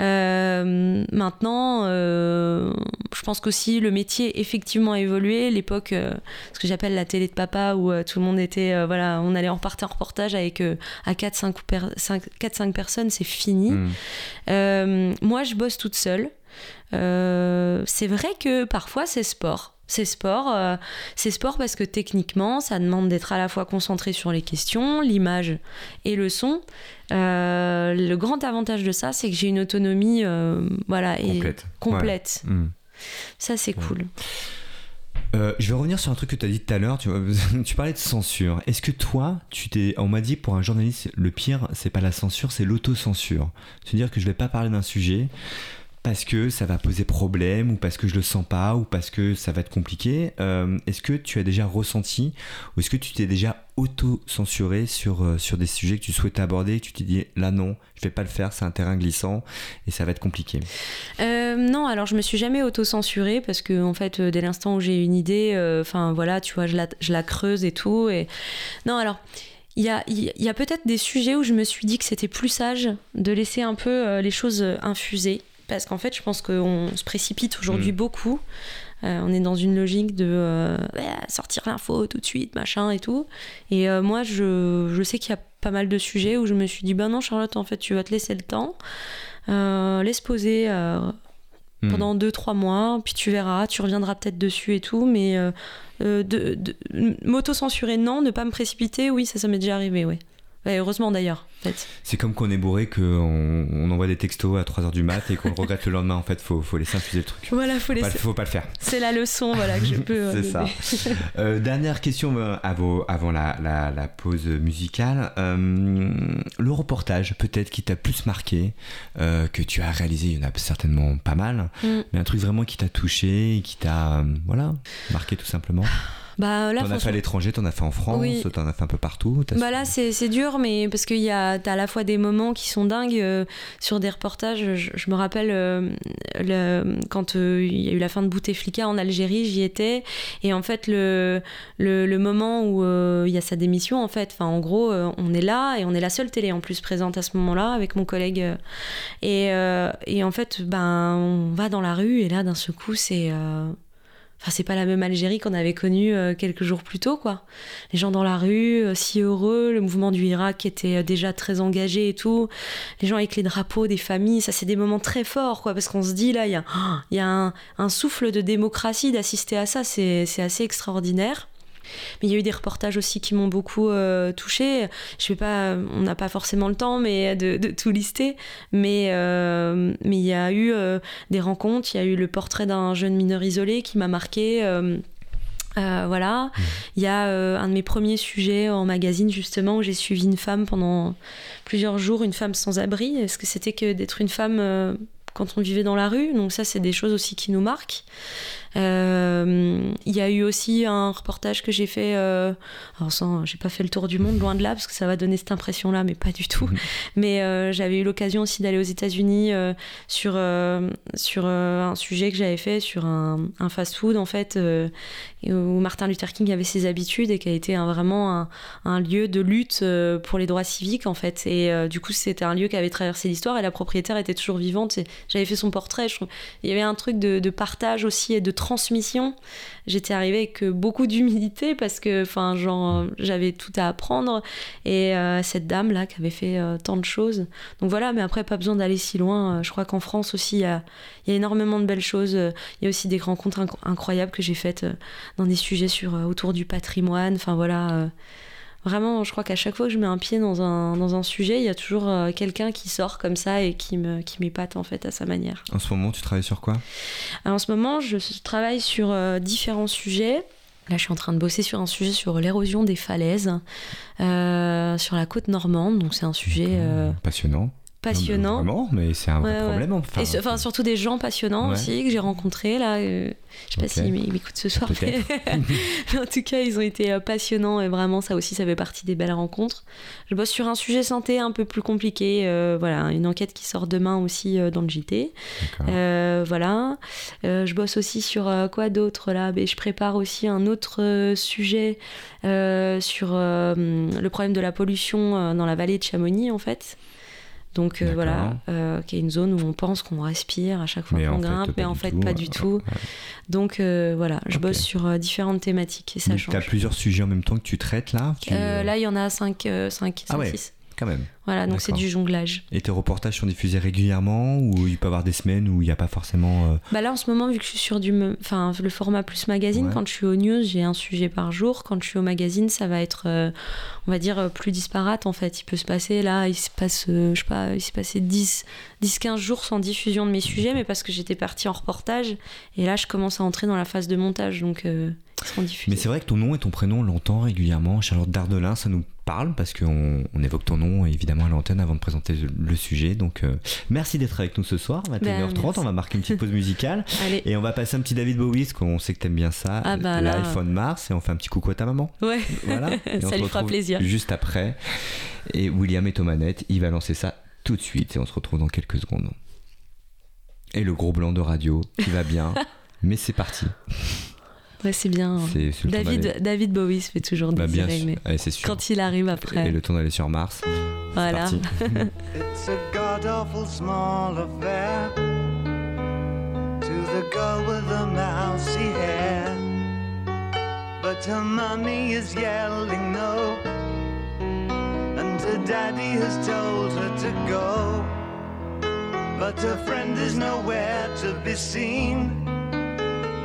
Euh, maintenant, euh, je pense qu'aussi le métier effectivement a évolué. L'époque, euh, ce que j'appelle la télé de papa, où tout le monde était, voilà, on allait en partir en reportage avec à 4-5 personnes, c'est fini. Mm. Euh, moi, je bosse toute seule. C'est vrai que parfois, c'est sport. C'est sport, euh, c'est sport parce que techniquement, ça demande d'être à la fois concentré sur les questions, l'image et le son. Euh, le grand avantage de ça, c'est que j'ai une autonomie, euh, voilà, et Complète. complète. Ouais. Mm. Ça, c'est Ouais. cool. Euh, je vais revenir sur un truc que tu as dit tout à l'heure. Tu, tu parlais de censure. Est-ce que toi, tu t'es, on m'a dit pour un journaliste, le pire, c'est pas la censure, c'est l'autocensure. C'est-à-dire que je vais pas parler d'un sujet parce que ça va poser problème ou parce que je le sens pas ou parce que ça va être compliqué. Euh, est-ce que tu as déjà ressenti ou est-ce que tu t'es déjà auto-censuré sur, euh, sur des sujets que tu souhaitais aborder et que tu t'es dit là non, je vais pas le faire, c'est un terrain glissant et ça va être compliqué? Euh, non, alors je me suis jamais auto-censurée parce que en fait, dès l'instant où j'ai une idée, enfin voilà, tu vois, je la, je la creuse et tout. Et non, alors. Il y a, y a peut-être des sujets où je me suis dit que c'était plus sage de laisser un peu les choses infuser. Parce qu'en fait, je pense qu'on se précipite aujourd'hui Mm. beaucoup. Euh, on est dans une logique de euh, ouais, sortir l'info tout de suite, machin et tout. Et euh, moi, je, je sais qu'il y a pas mal de sujets où je me suis dit, ben non, Charlotte, en fait, tu vas te laisser le temps. Laisse poser Hmm. pendant 2-3 mois, puis tu verras, tu reviendras peut-être dessus et tout, mais euh, de, de- m'auto-censurer, non, ne pas me précipiter, oui, ça, ça m'est déjà arrivé, ouais. Heureusement d'ailleurs, en fait. C'est comme qu'on est bourré, qu'on on envoie des textos à 3h du mat et qu'on le regrette le lendemain. En fait, faut, faut laisser infuser le truc. Voilà, faut Faut pas, laisser. faut pas le faire. C'est la leçon, voilà, que je peux. euh, C'est ça. Euh, dernière question euh, avant, avant la, la- la pause musicale. Euh, le reportage, peut-être qui t'a plus marqué, euh, que tu as réalisé, il y en a certainement pas mal, Mm. mais un truc vraiment qui t'a touché, qui t'a voilà, marqué tout simplement. Bah là, T'en as fait à l'étranger, t'en as fait en France, Oui. t'en as fait un peu partout. Bah là, c'est c'est dur, mais parce qu'il y a, t'as à la fois des moments qui sont dingues euh, sur des reportages. Je, je me rappelle euh, le- quand euh, il y a eu la fin de Bouteflika en Algérie, j'y étais. Et en fait, le, le, le moment où il y a sa démission, en fait, enfin, en gros, on est là et on est la seule télé en plus présente à ce moment-là avec mon collègue. et, et en fait, ben, on va dans la rue et là, d'un seul coup, c'est. Enfin, c'est pas la même Algérie qu'on avait connue euh, quelques jours plus tôt, quoi les gens dans la rue, euh, si heureux, le mouvement du Irak était euh, déjà très engagé et tout, les gens avec les drapeaux des familles, ça c'est des moments très forts, quoi, parce qu'on se dit là, il y a, un, un souffle de démocratie, d'assister à ça, c'est assez extraordinaire. Mais il y a eu des reportages aussi qui m'ont beaucoup euh, touché. Je vais pas, on n'a pas forcément le temps, mais de, de tout lister. Mais euh, mais il y a eu euh, des rencontres. Il y a eu le portrait d'un jeune mineur isolé qui m'a marqué. euh, euh, voilà. Il y a euh, un de mes premiers sujets en magazine, justement, où j'ai suivi une femme pendant plusieurs jours, une femme sans abri. Est-ce que c'était que d'être une femme euh, quand on vivait dans la rue? Donc ça, c'est des choses aussi qui nous marquent. Euh, Il y a eu aussi un reportage que j'ai fait. euh, alors sans, j'ai pas fait le tour du monde, loin de là, parce que ça va donner cette impression-là, mais pas du tout. Mhm. Mais euh, j'avais eu l'occasion aussi d'aller aux États-Unis sur sur un sujet que j'avais fait sur un, un fast-food en fait, où Martin Luther King avait ses habitudes et qui a été un- vraiment un, un lieu de lutte pour les droits civiques en fait. Et euh, du coup, c'était un lieu qui avait traversé l'histoire et la propriétaire était toujours vivante. Et J'avais fait son portrait. je trouve- Il y avait un truc de, de partage aussi et de transmission. J'étais arrivée avec euh, beaucoup d'humilité parce que, j'avais tout à apprendre. Et euh, cette dame là qui avait fait euh, tant de choses. Donc voilà, mais après, pas besoin d'aller si loin. Je crois qu'en France aussi, il y a, énormément de belles choses. Il y a aussi des rencontres inc- incroyables que j'ai faites dans des sujets sur, autour du patrimoine. Enfin voilà. Euh, Vraiment, je crois qu'à chaque fois que je mets un pied dans un, dans un sujet, il y a toujours euh, quelqu'un qui sort comme ça et qui me qui m'épate en fait à sa manière. En ce moment, tu travailles sur quoi? Alors, en ce moment, je travaille sur euh, différents sujets. Là, je suis en train de bosser sur un sujet sur l'érosion des falaises euh, sur la côte normande. Donc, c'est un sujet euh, Passionnant. Passionnant. Non, mais Vraiment, mais c'est un vrai Ouais, problème. Enfin, Et enfin, surtout des gens passionnants Ouais. aussi que j'ai rencontrés là. euh, je sais pas s'ils ils m'écoutent ce soir, mais... Peut-être. mais en tout cas, ils ont été euh, passionnants et vraiment, ça aussi, ça fait partie des belles rencontres. Je bosse sur un sujet santé un peu plus compliqué. euh, voilà, une enquête qui sort demain aussi euh, dans le JT. Voilà. Je bosse aussi sur quoi d'autre là? Ben, Je prépare aussi un autre sujet sur le problème de la pollution dans la vallée de Chamonix en fait. Donc euh, voilà, euh, qui est une zone où on pense qu'on respire à chaque fois qu'on fait, grimpe, mais en fait tout, pas euh, du tout. ouais. Donc euh, voilà, je bosse sur euh, différentes thématiques et ça change. T'as plusieurs sujets en même temps que tu traites là tu- Euh, là, il y en a 5, 5, Ah ouais. 6. Quand même. Voilà, donc c'est du jonglage. Et tes reportages sont diffusés régulièrement ou il peut y avoir des semaines où il n'y a pas forcément. euh, Bah là en ce moment vu que je suis sur du enfin le format plus magazine Ouais. quand je suis au news j'ai un sujet par jour quand je suis au magazine ça va être euh, on va dire euh, plus disparate en fait il peut se passer là il se passe euh, je sais pas il s'est passé 10 10 15 jours sans diffusion de mes sujets mais parce que j'étais partie en reportage et là je commence à entrer dans la phase de montage donc seront diffusés. Mais c'est vrai que ton nom et ton prénom, on l'entend régulièrement. Charlotte Dardelin, ça nous parle parce qu'on on évoque ton nom évidemment à l'antenne avant de présenter le, sujet. Donc euh, merci d'être avec nous ce soir, 21h30. Ben, on va marquer une petite pause musicale Allez. et on va passer un petit David Bowie parce qu'on sait que t'aimes bien ça. Ah bah. L'iPhone Mars et on fait un petit coucou à ta maman. Ouais. Voilà. Et Ça lui fera plaisir. Juste après. Et William est aux manettes, il va lancer ça tout de suite et on se retrouve dans quelques secondes. Et le gros blanc de radio qui va bien. Mais c'est parti. Ouais, c'est bien. C'est c'est le temps d'aller- David, David Bowie se fait toujours Bah, bien désirer, sûr. mais Allez, c'est sûr. quand il arrive Et après, le temps d'aller sur Mars. C'est voilà. parti. It's a god awful small affair to the girl with the mousy hair. But her mummy is yelling no, and her daddy has told her to go. But her friend is nowhere to be seen.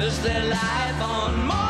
Is there life on Mars?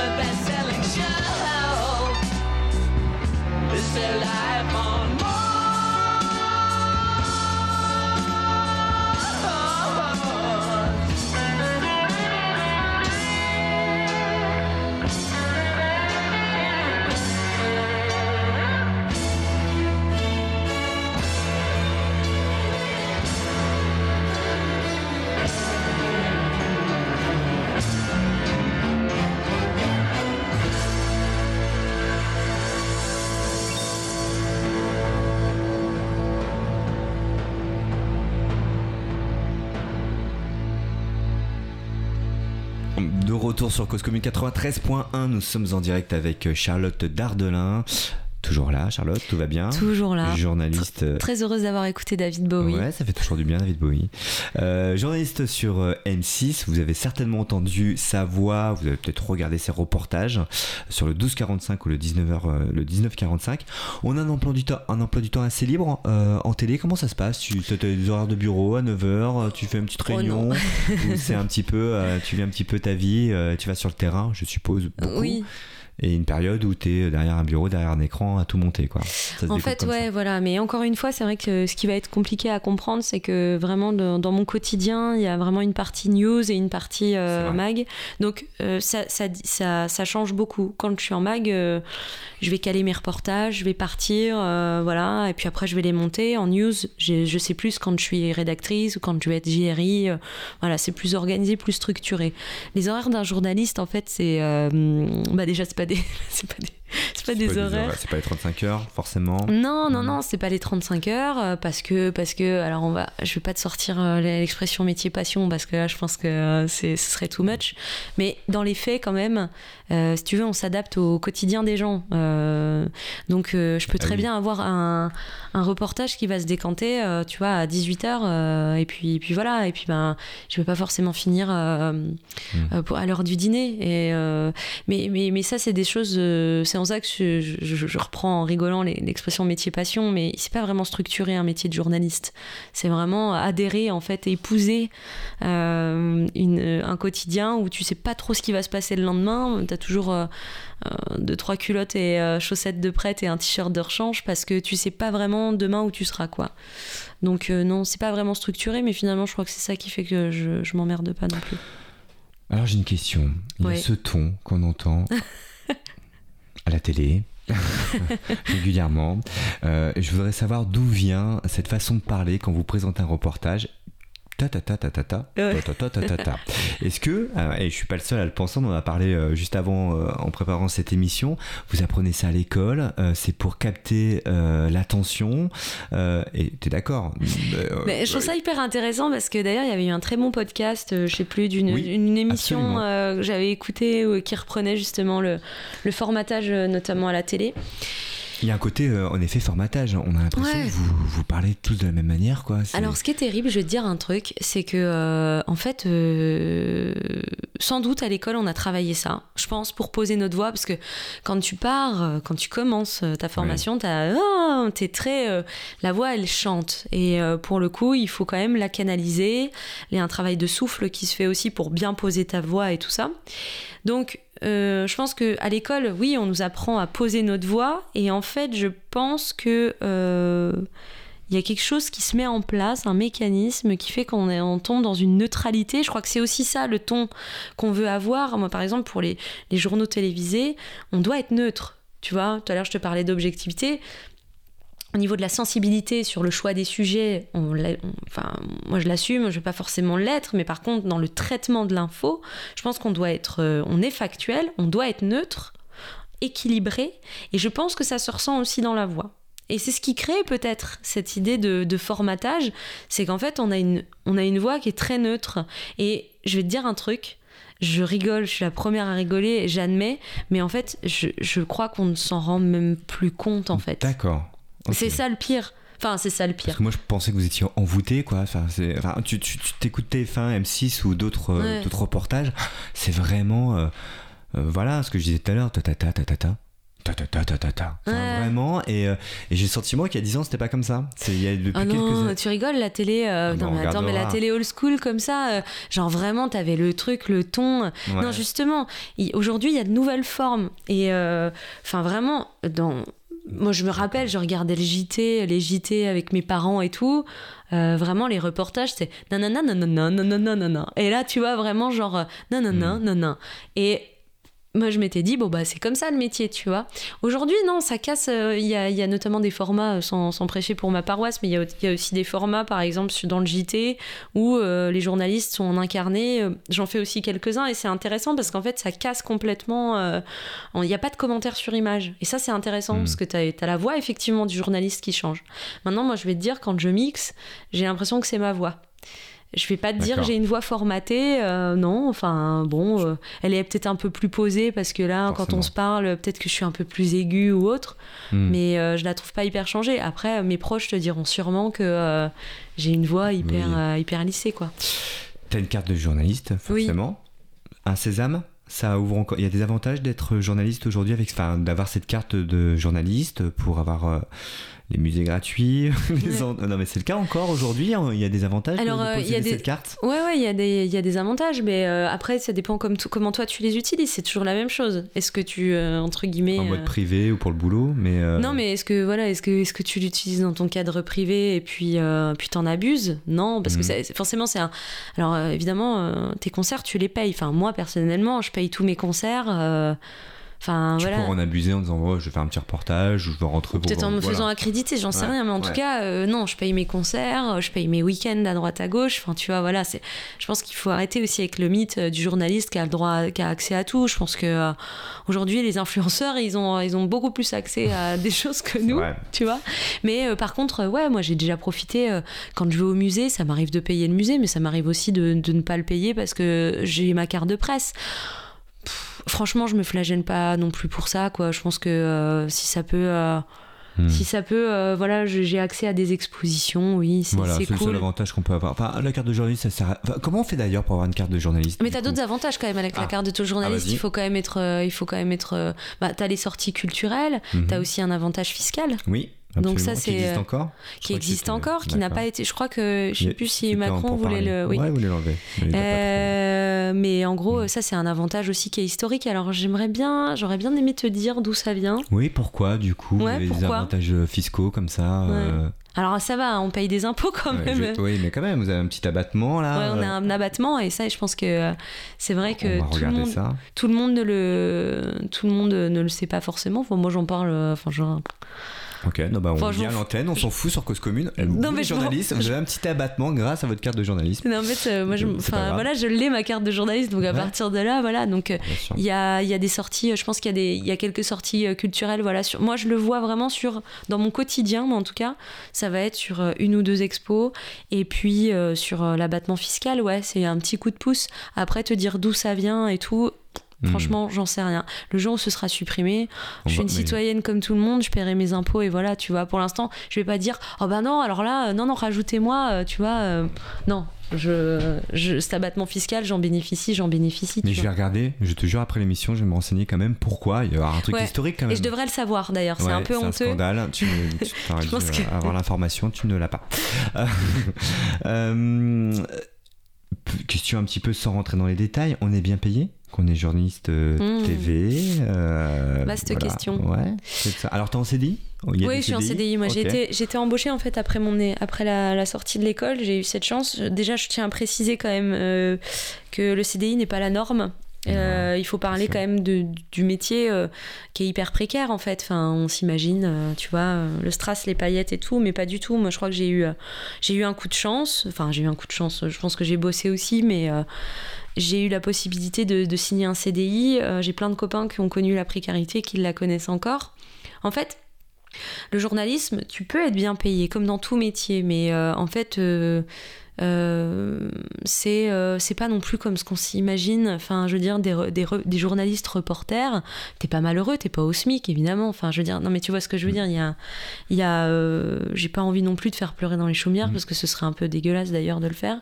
the best-selling show? Is there sur Cause Commune 93.1, nous sommes en direct avec euh, Charlotte Dardelin. Toujours là, Charlotte, tout va bien Toujours là. Journaliste. euh, Très heureuse d'avoir écouté David Bowie. Ouais, ça fait toujours du bien, David Bowie. Euh, journaliste sur euh, M6, vous avez certainement entendu sa voix, vous avez peut-être regardé ses reportages sur le 12-45 ou le 19h, euh, le 19-45. On a un emploi du temps, un emploi du temps assez libre euh, en télé. Comment ça se passe? Tu as des horaires de bureau à 9h, tu fais une petite Oh réunion, ou c'est un petit peu, euh, tu vis un petit peu ta vie, euh, tu vas sur le terrain, je suppose beaucoup. Oui. Et une période où tu es derrière un bureau, derrière un écran à tout monter, quoi. En fait, ouais, ça. voilà. Mais encore une fois, c'est vrai que ce qui va être compliqué à comprendre, c'est que vraiment de- dans mon quotidien, il y a vraiment une partie news et une partie euh, mag. Donc euh, ça, ça, ça, ça change beaucoup. Quand je suis en mag, euh, je vais caler mes reportages, je vais partir, voilà. Et puis après, je vais les monter. En news, je sais plus quand je suis rédactrice ou quand je vais être JRI. voilà, c'est plus organisé, plus structuré. Les horaires d'un journaliste, en fait, c'est bah déjà c'est pas c'est pas des, c'est pas des pas horaires. C'est pas les 35 heures, forcément. Non, non, non, c'est pas les 35 heures euh, parce que, parce que, alors on va, je vais pas te sortir euh, l'expression métier passion parce que là je pense que euh, c'est, ce serait too much. Mais dans les faits quand même, euh, si tu veux, on s'adapte au quotidien des gens. Euh, donc euh, je peux Ah très oui. bien avoir un, un reportage qui va se décanter, tu vois, à 18h et puis, puis voilà, et puis ben, je vais pas forcément finir euh, pour- à l'heure du dîner. Et, mais, mais, mais ça, c'est des choses. c'est en ça que je, je- je reprends en rigolant l'expression métier passion, mais c'est pas vraiment structuré un métier de journaliste. C'est vraiment adhérer, en fait, épouser euh, une, un quotidien où tu sais pas trop ce qui va se passer le lendemain. Tu as toujours euh, euh, deux, trois culottes et euh, chaussettes de prête et un t-shirt de rechange parce que tu sais pas vraiment demain où tu seras, quoi. Donc, non, c'est pas vraiment structuré, mais finalement, je crois que c'est ça qui fait que je, je m'emmerde pas non plus. Alors j'ai une question. Il y a ce ton qu'on entend à la télé régulièrement. Euh, je voudrais savoir d'où vient cette façon de parler quand vous présentez un reportage. Ta ta ta ta ta ta Ouais. ta ta ta ta ta. Est-ce que, euh, et je suis pas le seul à le penser, on en a parlé euh, juste avant euh, en préparant cette émission, vous apprenez ça à l'école, c'est pour capter l'attention, et t'es d'accord Mais je trouve ça hyper intéressant parce que d'ailleurs il y avait eu un très bon podcast, je sais plus, d'une une émission que j'avais écoutée qui reprenait justement le, le formatage notamment à la télé. Il y a un côté, euh, en effet, formatage. On a l'impression Ouais. que vous, vous parlez tous de la même manière, quoi. Alors, ce qui est terrible, je vais te dire un truc, c'est que, euh, en fait, euh, sans doute à l'école, on a travaillé ça, je pense, pour poser notre voix, parce que quand tu pars, quand tu commences ta formation, t'es très. la voix, elle chante. Et pour le coup, il faut quand même la canaliser. Il y a un travail de souffle qui se fait aussi pour bien poser ta voix et tout ça. Donc, euh, je pense que à l'école, oui, on nous apprend à poser notre voix, et en fait, je pense que euh, il y a quelque chose qui se met en place, un mécanisme qui fait qu'on est- tombe dans une neutralité. Je crois que c'est aussi ça le ton qu'on veut avoir. Moi, par exemple, pour les journaux télévisés, on doit être neutre. Tu vois, tout à l'heure, je te parlais d'objectivité. Au niveau de la sensibilité sur le choix des sujets, enfin, moi je l'assume, je vais pas forcément l'être, mais par contre, dans le traitement de l'info, je pense qu'on doit être, euh, on est factuel, on doit être neutre, équilibré, et je pense que ça se ressent aussi dans la voix. Et c'est ce qui crée peut-être cette idée de, de formatage, c'est qu'en fait on a, une, on a une voix qui est très neutre. Et je vais te dire un truc, je rigole, je suis la première à rigoler, j'admets, mais en fait je, je crois qu'on ne s'en rend même plus compte en fait. D'accord. C'est ça le pire. Enfin, c'est ça le Parce pire. que moi, je pensais que vous étiez envoûté, quoi. Enfin, enfin, tu, t'écoutes TF1, M6 ou d'autres euh, Ouais. d'autres reportages. C'est vraiment. euh, euh, voilà ce que je disais tout à l'heure. Ta ta ta ta ta ta. Ta ta ta ta ta ta. Enfin, Ouais. Vraiment. Et, euh, et j'ai le sentiment qu'il y a 10 ans, c'était pas comme ça. Il y a depuis Ah quelques non, années. tu rigoles, la télé. euh, Ah non, mais attends, mais la télé old school comme ça, euh, genre vraiment, t'avais le truc, le ton. Ouais. Non, justement, aujourd'hui, il y a de nouvelles formes. Et enfin, vraiment, dans. Moi, je me rappelle, je regardais le JT, les JT avec mes parents et tout. Euh, vraiment, les reportages, c'est nanana, nanana, nanana, nanana. Et là, tu vois, vraiment, genre euh, nanana, Mm. nanana. Et moi, je m'étais dit, bon, bah, c'est comme ça le métier, tu vois. Aujourd'hui, non, ça casse. euh, Il y, a, y a notamment des formats, euh, sans, sans prêcher pour ma paroisse, mais il y a, il y a aussi des formats, par exemple, dans le JT, où euh, les journalistes sont incarnés. Euh, J'en fais aussi quelques-uns et c'est intéressant parce qu'en fait, ça casse complètement. euh, Il n'y a pas de commentaire sur image. Et ça, c'est intéressant Mm. parce que tu as, la voix, effectivement, du journaliste qui change. Maintenant, moi, je vais te dire, quand je mixe, j'ai l'impression que c'est ma voix. Je vais pas te dire que j'ai une voix formatée, euh, non. Enfin, bon, euh, elle est peut-être un peu plus posée parce que là, quand on se parle, peut-être que je suis un peu plus aiguë ou autre, Hmm. mais euh, je la trouve pas hyper changée. Après, mes proches te diront sûrement que euh, j'ai une voix hyper, Oui. hyper lissée, quoi. T'as une carte de journaliste, Oui. forcément. Un sésame ça ouvre encore. Il y a des avantages d'être journaliste aujourd'hui, avec, enfin, d'avoir cette carte de journaliste pour avoir les musées gratuits. les en- Non, mais c'est le cas encore aujourd'hui. hein, Il y a des avantages Alors, de, euh, il y a des- cette carte. Ouais, ouais, il y, a des- il y a des avantages, mais euh, après, ça dépend comme comment toi tu les utilises. C'est toujours la même chose. Est-ce que tu, euh, entre guillemets. En mode privé ou pour le boulot, mais. Non, mais est-ce que voilà, est-ce que est-ce que tu l'utilises dans ton cadre privé et puis puis t'en abuses? Non, parce que c'est- c'est- forcément c'est un. Alors évidemment, tes concerts tu les payes. Enfin moi personnellement, je paye tous mes concerts. Enfin Tu voilà. en abuser en disant oh, je vais faire un petit reportage ou je vais rentrer pour Peut-être en me voilà. faisant accréditer, j'en sais Ouais, rien, mais en tout cas, euh, non, je paye mes concerts, euh, je paye mes week-ends à droite à gauche. Enfin, tu vois, voilà, c'est. Je pense qu'il faut arrêter aussi avec le mythe euh, du journaliste qui a le droit, qui a accès à tout. Je pense que euh, aujourd'hui, les influenceurs, ils ont, ils ont beaucoup plus accès à des choses que nous, Ouais. tu vois. Mais euh, par contre, ouais, moi, j'ai déjà profité quand je vais au musée, ça m'arrive de payer le musée, mais ça m'arrive aussi de, de ne pas le payer parce que j'ai ma carte de presse. Franchement, je me flagelle pas non plus pour ça, quoi. Je pense que euh, si ça peut, euh, Hmm. si ça peut, euh, voilà, j'ai accès à des expositions, oui, c'est Voilà, c'est c'est le seul cool. avantage qu'on peut avoir. Enfin, la carte de journaliste, ça sert à... enfin, comment on fait d'ailleurs pour avoir une carte de journaliste Mais t'as d'autres avantages quand même avec la Ah. carte de ton journaliste. il faut quand même être, il faut quand même être. bah, t'as les sorties culturelles. Mhm. T'as aussi un avantage fiscal Oui, Donc ça, qui c'est, existe euh, encore qui crois que existe c'était- encore, qui n'a pas été. Je crois que je sais plus si Macron voulait le. Oui. Ouais, voulait l'enlever. Euh, mais en gros, Mm. ça c'est un avantage aussi qui est historique. Alors j'aimerais bien, j'aurais bien aimé te dire d'où ça vient. Oui, pourquoi du coup Ouais, des pourquoi avantages fiscaux comme ça euh, Alors ça va, on paye des impôts quand ouais, même. je- Oui, mais quand même, vous avez un petit abattement là. Ouais, on a euh, un abattement et ça, je pense que euh, c'est vrai que on va tout le, monde, ça. tout le monde ne le, tout le monde ne le sait pas forcément. Enfin, moi, j'en parle. Enfin, genre, Ok, non, bah, on Enfin, vient à l'antenne, on s'en fout sur Cause Commune. Non, mais journalistes, vous avez un petit abattement grâce à votre carte de journaliste. Non, en fait, euh, moi, je, grave. voilà, je l'ai ma carte de journaliste, donc à Ouais. partir de là, voilà, donc. euh. Il y a, il y a des sorties, euh, je pense qu'il y a, des, y a quelques sorties euh, culturelles. Voilà, sur, moi, je le vois vraiment sur, dans mon quotidien, mais en tout cas, ça va être sur euh, une ou deux expos. Et puis, euh, sur euh, l'abattement fiscal, ouais, c'est un petit coup de pouce. Après, te dire d'où ça vient et tout, Hmm. Franchement, j'en sais rien. Le jour où ce sera supprimé, On je suis une mais- citoyenne comme tout le monde, je paierai mes impôts et voilà, tu vois. Pour l'instant, je vais pas dire, oh bah non, alors là, euh, non, non, rajoutez-moi, euh, tu vois. euh, non, je, je, cet abattement fiscal, j'en bénéficie, j'en bénéficie. Mais je vois. vais regarder, je te jure, après l'émission, je vais me renseigner quand même pourquoi. Il y aura un truc Ouais. historique quand même. Et je devrais le savoir d'ailleurs, c'est Ouais, un peu C'est un honteux. scandale. Tu, tu t'aurais Je dû pense que- avoir l'information, tu ne l'as pas. Euh, question un petit peu sans rentrer dans les détails. On est bien payé? Qu'on est journaliste euh, Hmm. TV euh, Vaste question. Ouais, ça. Alors, t'es en CDI Il y a Oui, je suis en CDI. Moi, j'ai été, j'étais embauchée en fait après mon après la, la sortie de l'école. J'ai eu cette chance. Déjà, je tiens à préciser quand même euh, que le CDI n'est pas la norme. Euh, il faut parler quand même de, du métier euh, qui est hyper précaire en fait. Enfin, on s'imagine, euh, tu vois, le strass, les paillettes et tout, mais pas du tout. Moi, je crois que j'ai eu, j'ai eu un coup de chance. Enfin, j'ai eu un coup de chance. Je pense que j'ai bossé aussi, mais j'ai eu la possibilité de, signer un CDI. Euh, j'ai plein de copains qui ont connu la précarité, qui la connaissent encore. En fait, le journalisme, tu peux être bien payé, comme dans tout métier, mais euh, en fait, euh, c'est euh, c'est pas non plus comme ce qu'on s'imagine. Enfin, je veux dire, des, re- des, re- des journalistes reporters, t'es pas malheureux, t'es pas au SMIC, évidemment. Enfin, je veux dire, non, mais tu vois ce que je veux dire. Il y a, il y a euh, j'ai pas envie non plus de faire pleurer dans les chaumières, Mhm. parce que ce serait un peu dégueulasse d'ailleurs de le faire.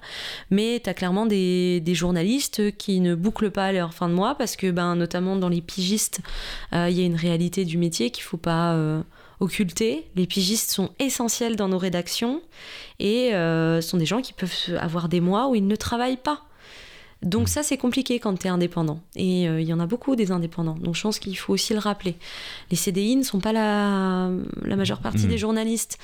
Mais t'as clairement des, des journalistes qui ne bouclent pas leur fin de mois, parce que, ben, notamment dans les pigistes, euh, il y a une réalité du métier qu'il faut pas. euh, occulter. Les pigistes sont essentiels dans nos rédactions et euh, sont des gens qui peuvent avoir des mois où ils ne travaillent pas. Donc ça c'est compliqué quand tu es indépendant. Et euh, il y en a beaucoup des indépendants. Donc je pense qu'il faut aussi le rappeler. Les CDI ne sont pas la, la majeure partie Mhm. des journalistes.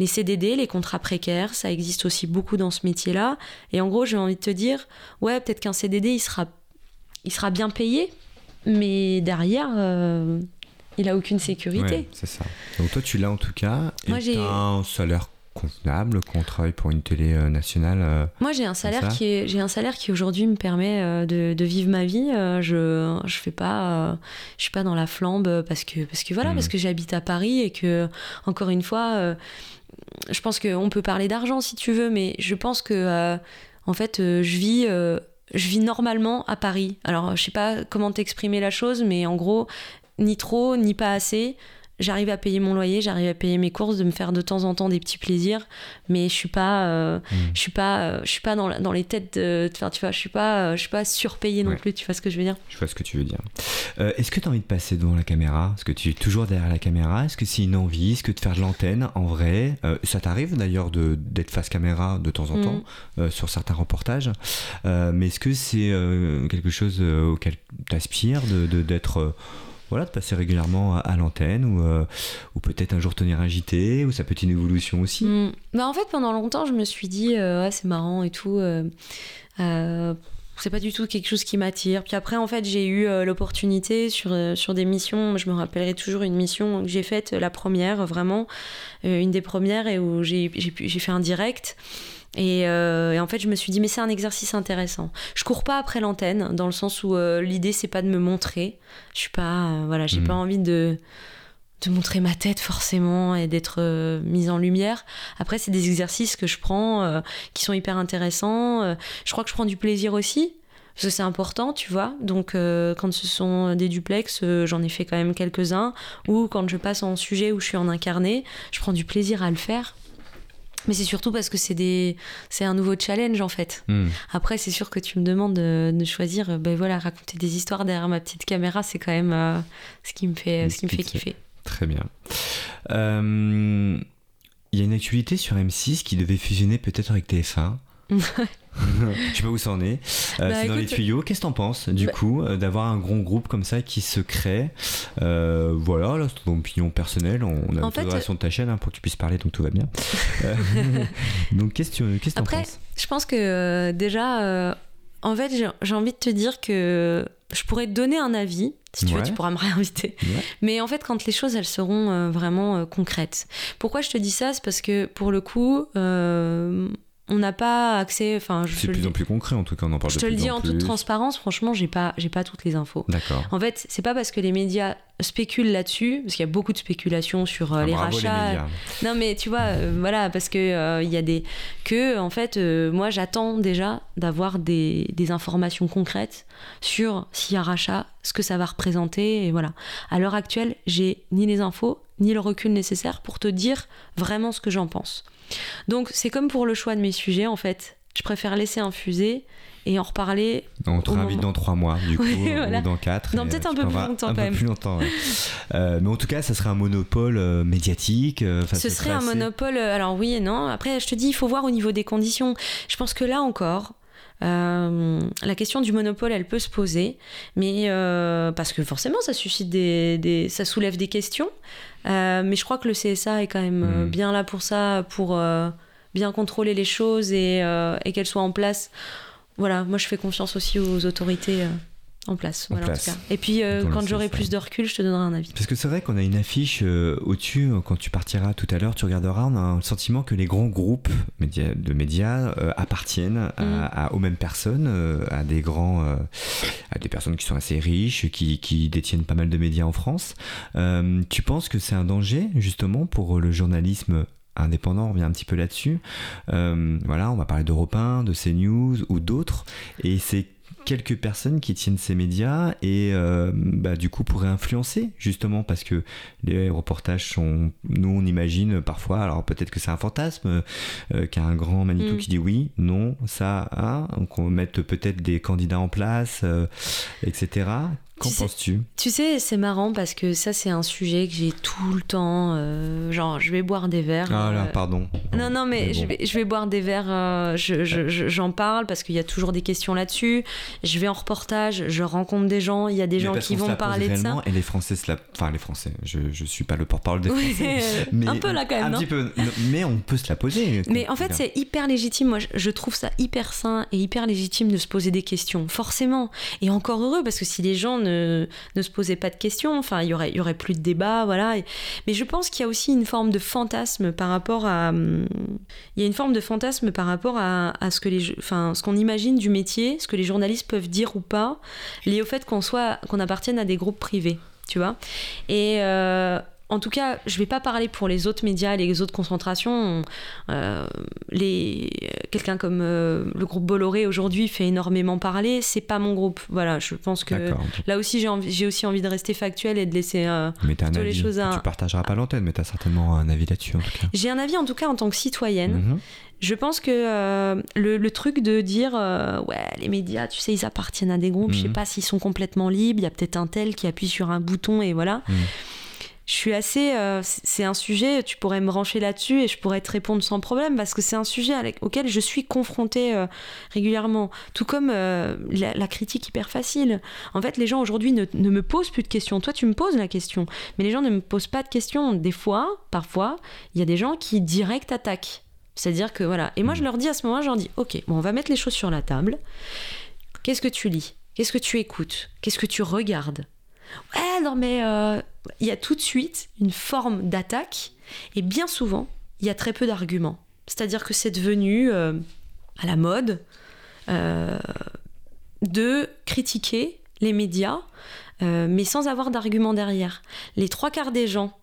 Les CDD, les contrats précaires, ça existe aussi beaucoup dans ce métier-là. Et en gros j'ai envie de te dire, ouais peut-être qu'un CDD il sera, il sera bien payé, mais derrière euh, il a aucune sécurité. Ouais, c'est ça. Donc, toi, tu l'as en tout cas. Moi, et j'ai- t'as un salaire convenable, qu'on travaille pour une télé euh, nationale. euh, Moi, j'ai un salaire qui est, j'ai un salaire qui aujourd'hui me permet euh, de, de vivre ma vie. Euh, je, je fais pas, euh, je suis pas dans la flambe parce que, parce que voilà, Mhm. parce que j'habite à Paris et que, encore une fois, euh, je pense qu'on peut parler d'argent si tu veux, mais je pense que, euh, en fait, euh, je vis. euh, je vis normalement à Paris. Alors, je sais pas comment t'exprimer la chose, mais en gros, ni trop, ni pas assez. J'arrive à payer mon loyer, j'arrive à payer mes courses, de me faire de temps en temps des petits plaisirs, mais je suis pas, euh, Mm. je suis pas, euh, je suis pas dans, dans les têtes de, enfin, tu vois, je suis pas, euh, je suis pas surpayée non Ouais. plus. Tu vois ce que je veux dire? Je vois ce que tu veux dire. Euh, Est-ce que tu as envie de passer devant la caméra? Est-ce que tu es toujours derrière la caméra? Est-ce que c'est une envie? Est-ce que de faire de l'antenne en vrai? Euh, Ça t'arrive d'ailleurs de- d'être face caméra de temps en Mhm. temps sur certains reportages? Mais est-ce que c'est quelque chose auquel tu aspires de, de- d'être. Voilà, de passer régulièrement à, l'antenne ou, euh, ou peut-être un jour tenir un JT ou ça peut être une évolution aussi. Mm. Bah, en fait, pendant longtemps, je me suis dit, euh, c'est marrant et tout. euh, euh, c'est pas du tout quelque chose qui m'attire. Puis après, en fait, j'ai eu l'opportunité sur, sur des missions. Je me rappellerai toujours une mission que j'ai faite, la première, vraiment, une des premières, et où j'ai fait un direct. Et, euh, et en fait, je me suis dit, mais c'est un exercice intéressant. Je cours pas après l'antenne, dans le sens où euh, l'idée, c'est pas de me montrer. Je suis pas. euh, voilà, j'ai Mhm. pas envie de de montrer ma tête forcément et d'être mise en lumière. Après, c'est des exercices que je prends qui sont hyper intéressants. Je crois que je prends du plaisir aussi. Parce que c'est important, tu vois. Donc, quand ce sont des duplex, j'en ai fait quand même quelques-uns. Ou quand je passe en sujet où je suis en incarné, je prends du plaisir à le faire. Mais c'est surtout parce que c'est des, c'est un nouveau challenge en fait. Hmm. Après, c'est sûr que tu me demandes de, de choisir, euh, ben voilà, raconter des histoires derrière ma petite caméra, c'est quand même euh, ce qui me fait, ce qui me fait kiffer. Très bien. Euh, Il y a une actualité sur M6 qui devait fusionner peut-être avec TF1. Je sais pas où ça en est. Euh, Bah, c'est dans les tuyaux. Qu'est-ce que t'en penses, du Bah- coup, euh, d'avoir un grand groupe comme ça qui se crée? Euh, Voilà, là, c'est ton opinion personnelle. On a En fait, de ta chaîne hein, pour que tu puisses parler, donc tout va bien. Donc, qu'est-ce que tu t'en Après, penses? Je pense que déjà, en fait, j'ai- envie de te dire que je pourrais te donner un avis. Si tu veux, tu pourras me réinviter. Ouais. Mais en fait, quand les choses, elles seront vraiment concrètes. Pourquoi je te dis ça? C'est parce que, pour le coup, on n'a pas accès... Enfin, je, C'est de plus en plus concret, en tout cas, on en parle je de te le dis en en toute transparence, franchement, j'ai pas, j'ai pas toutes les infos. D'accord. En fait, c'est pas parce que les médias spéculent là-dessus, parce qu'il y a beaucoup de spéculation sur euh, Ah, les bravo rachats. les. Non, mais tu vois, euh, voilà, parce que euh, il y a des que en fait, moi, j'attends déjà d'avoir des, des informations concrètes sur s'il y a rachat, ce que ça va représenter, et voilà. À l'heure actuelle, j'ai ni les infos, ni le recul nécessaire pour te dire vraiment ce que j'en pense. Donc, c'est comme pour le choix de mes sujets, en fait. Je préfère laisser infuser et en reparler. On te réinvite dans trois mois, du coup, Oui, ou dans quatre. Non, peut-être un peu plus avoir longtemps, un quand peu plus longtemps, ouais. Euh, mais en tout cas, ça serait un monopole euh, médiatique. euh, Ce serait un assez- monopole, alors oui et non. Après, je te dis, il faut voir au niveau des conditions. Je pense que là encore, euh, la question du monopole, elle peut se poser, mais euh, parce que forcément, ça suscite des, des- ça soulève des questions. Euh, mais je crois que le CSA est quand même euh, Mm. bien là pour ça, pour euh, bien contrôler les choses et, et qu'elles soient en place. Voilà, moi je fais confiance aussi aux autorités en place. En Voilà, en place. tout cas. Et puis euh, quand j'aurai plus de recul, je te donnerai un avis. Parce que c'est vrai qu'on a une affiche euh, au-dessus, euh, quand tu partiras tout à l'heure, tu regarderas, on a le sentiment que les grands groupes médias- de médias euh, appartiennent à- Mhm. à- aux mêmes personnes, à des grands, à des personnes qui sont assez riches, qui, qui détiennent pas mal de médias en France. Tu penses que c'est un danger, justement, pour le journalisme indépendant, on revient un petit peu là-dessus. Voilà, on va parler d'Europe 1, de CNews ou d'autres, et c'est quelques personnes qui tiennent ces médias et euh, bah, du coup pourraient influencer justement parce que les reportages sont nous on imagine parfois alors peut-être que c'est un fantasme euh, qu'il y a un grand Manitou Mm. qui dit oui non ça hein, donc on va mettre peut-être des candidats en place euh, etc qu'en penses-tu Tu sais, c'est marrant parce que ça, c'est un sujet que j'ai tout le temps. euh, genre, je vais boire des verres. ah là euh, pardon Non, non, mais, Mais je, vais, je vais boire des verres, euh, je- je- je- j'en parle parce qu'il y a toujours des questions là-dessus. Je vais en reportage, je rencontre des gens, il y a des Mais gens qui vont me pose parler de ça. et les Français se la... enfin les Français je, je suis pas le porte-parole des Français mais un peu là quand même, un non petit peu mais on peut se la poser Mais en fait, c'est hyper légitime. Moi, je- je trouve ça hyper sain et hyper légitime de se poser des questions, forcément. Et encore heureux, parce que si les gens ne, se posaient pas de questions, enfin, il y aurait, plus de débat, voilà. Mais je pense qu'il y a aussi une forme de fantasme par rapport à. hum, Il y a une forme de fantasme par rapport à, ce que les, qu'on imagine du métier, ce que les journalistes peuvent dire ou pas, lié au fait qu'on soit, qu'on appartienne à des groupes privés, tu vois. Et euh, en tout cas, je vais pas parler pour les autres médias, les autres concentrations. Euh, les quelqu'un comme euh, le groupe Bolloré aujourd'hui fait énormément parler. C'est pas mon groupe. Voilà, je pense que là aussi j'ai aussi envie de rester factuel et de laisser. euh, mais t'as un plutôt les avis choses à- tu partageras pas l'antenne mais t'as certainement un avis là-dessus en tout cas J'ai un avis en tout cas en tant que citoyenne. Mhm. Je pense que euh, le, le truc de dire euh, ouais les médias tu sais ils appartiennent à des groupes je sais Mhm. pas s'ils sont complètement libres il y a peut-être un tel qui appuie sur un bouton et voilà Mhm. Je suis assez euh, c'est un sujet tu pourrais me brancher là-dessus et je pourrais te répondre sans problème parce que c'est un sujet avec- auquel je suis confrontée euh, régulièrement. Tout comme euh, la, la critique hyper facile. En fait les gens aujourd'hui ne, ne me posent plus de questions. Toi tu me poses la question. Mais les gens ne me posent pas de questions. Des fois parfois il y a des gens qui direct attaquent. C'est-à-dire que voilà. Et moi, je leur dis à ce moment-là, je leur dis, ok, bon, on va mettre les choses sur la table. Qu'est-ce que tu lis? Qu'est-ce que tu écoutes? Qu'est-ce que tu regardes? Ouais, non, mais euh, il y a tout de suite une forme d'attaque. Et bien souvent, il y a très peu d'arguments. C'est-à-dire que c'est devenu euh, à la mode euh, de critiquer les médias, mais sans avoir d'arguments derrière. Les trois quarts des gens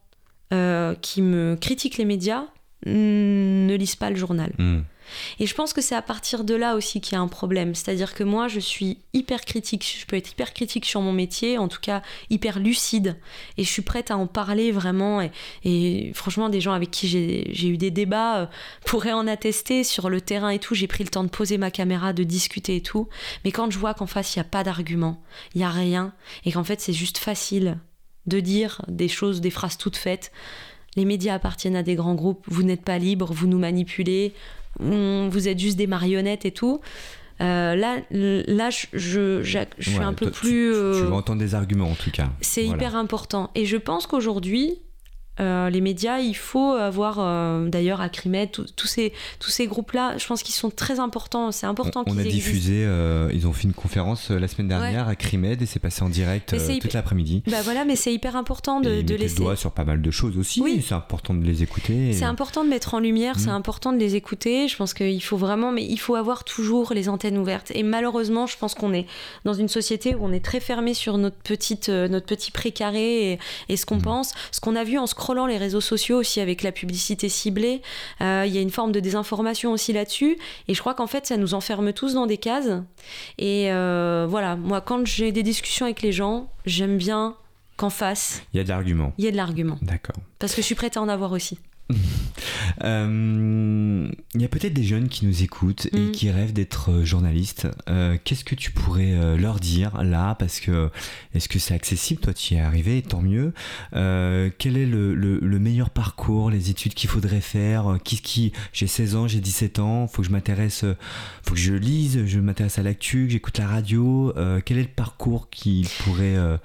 qui me critiquent les médias ne lisent pas le journal. Mhm. Et je pense que c'est à partir de là aussi qu'il y a un problème. C'est-à-dire que moi, je suis hyper critique. Je peux être hyper critique sur mon métier, en tout cas hyper lucide. Et je suis prête à en parler vraiment. Et, franchement, des gens avec qui j'ai j'ai eu des débats euh, pourraient en attester sur le terrain et tout. J'ai pris le temps de poser ma caméra, de discuter et tout. Mais quand je vois qu'en face, il n'y a pas d'argument, il n'y a rien, et qu'en fait, c'est juste facile de dire des choses, des phrases toutes faites. Les médias appartiennent à des grands groupes, vous n'êtes pas libre, vous nous manipulez, on- vous êtes juste des marionnettes et tout. Euh, là, là, je, je, je- je suis Ouais, un peu plus. tu, euh, tu vas entendre des arguments en tout cas c'est Voilà. hyper important. Et je pense qu'aujourd'hui, euh, les médias, il faut avoir, euh, d'ailleurs, Acrimed, tous tous ces, tous ces groupes-là, je pense qu'ils sont très importants. C'est important on, on a existent. diffusé euh, ils ont fait une conférence la semaine dernière à Crimed et c'est passé en direct hyper- toute l'après-midi Bah voilà, mais c'est hyper important de, et de laisser. le doigt sur pas mal de choses aussi Oui. c'est important de les écouter et- C'est important de mettre en lumière, c'est Mm. important de les écouter. Je pense qu'il faut vraiment, mais il faut avoir toujours les antennes ouvertes. Et malheureusement, je pense qu'on est dans une société où on est très fermé sur notre petite, notre petit précaré et, et ce qu'on Mm. pense. Ce qu'on a vu en scrollant scrollant les réseaux sociaux aussi avec la publicité ciblée, euh, il y a une forme de désinformation aussi là-dessus. Et je crois qu'en fait, ça nous enferme tous dans des cases. Et euh, voilà, moi, quand j'ai des discussions avec les gens, j'aime bien qu'en face, Il y a de l'argument. il y ait de l'argument. D'accord. Parce que je suis prête à en avoir aussi. Euh, Il y a peut-être des jeunes qui nous écoutent et Mm. qui rêvent d'être euh, journalistes. Euh, Qu'est-ce que tu pourrais euh, leur dire là? Parce que est-ce que c'est accessible? Toi, tu y es arrivé, tant mieux. Euh, quel est le, le- le meilleur parcours, les études qu'il faudrait faire? Qu'est-ce qui J'ai 16 ans, j'ai 17 ans. Faut que je m'intéresse. euh, Faut que je lise. Je m'intéresse à l'actu, que j'écoute la radio. Euh, quel est le parcours qu'ils pourraient euh,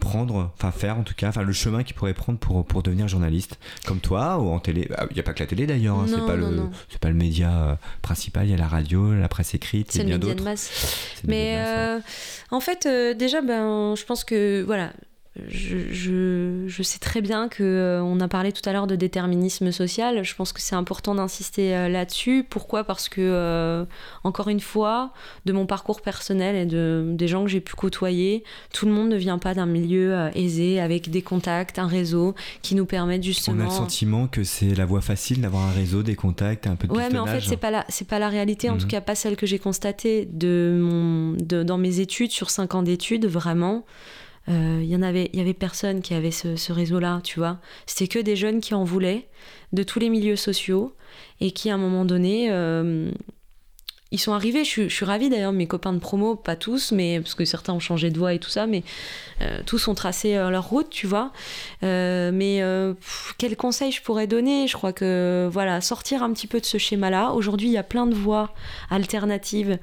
prendre, enfin faire en tout cas, enfin le chemin qu'ils pourraient prendre pour pour devenir journaliste, comme toi ou en télé? Il n'y a pas que la télé d'ailleurs. hein, c'est pas non, le non. pas le média euh, principal. Il y a la radio, la presse écrite C'est et le bien média de d'autres. Mais masse, ouais. euh, en fait, euh, déjà, ben, je pense que voilà, je, je, je sais très bien que euh, on a parlé tout à l'heure de déterminisme social. Je pense que c'est important d'insister euh, là-dessus. Pourquoi? Parce que euh, encore une fois, de mon parcours personnel et de des gens que j'ai pu côtoyer, tout le monde ne vient pas d'un milieu aisé avec des contacts, un réseau qui nous permettent On justement. a le sentiment que c'est la voie facile d'avoir un réseau, des contacts, un peu de Ouais, mais en fait, c'est pas la, c'est pas la réalité, en Mhm. tout cas pas celle que j'ai constatée de mon, de, dans mes études, sur 5 ans d'études, vraiment. Euh, Il y en avait, y avait personne qui avait ce, ce réseau-là, tu vois. C'était que des jeunes qui en voulaient, de tous les milieux sociaux, et qui, à un moment donné, euh, ils sont arrivés. Je, suis- ravie d'ailleurs, mes copains de promo, pas tous, mais parce que certains ont changé de voie et tout ça, mais euh, tous ont tracé euh, leur route, tu vois. Euh, mais quel conseil je pourrais donner? Je crois que voilà, sortir un petit peu de ce schéma-là. Aujourd'hui, il y a plein de voies alternatives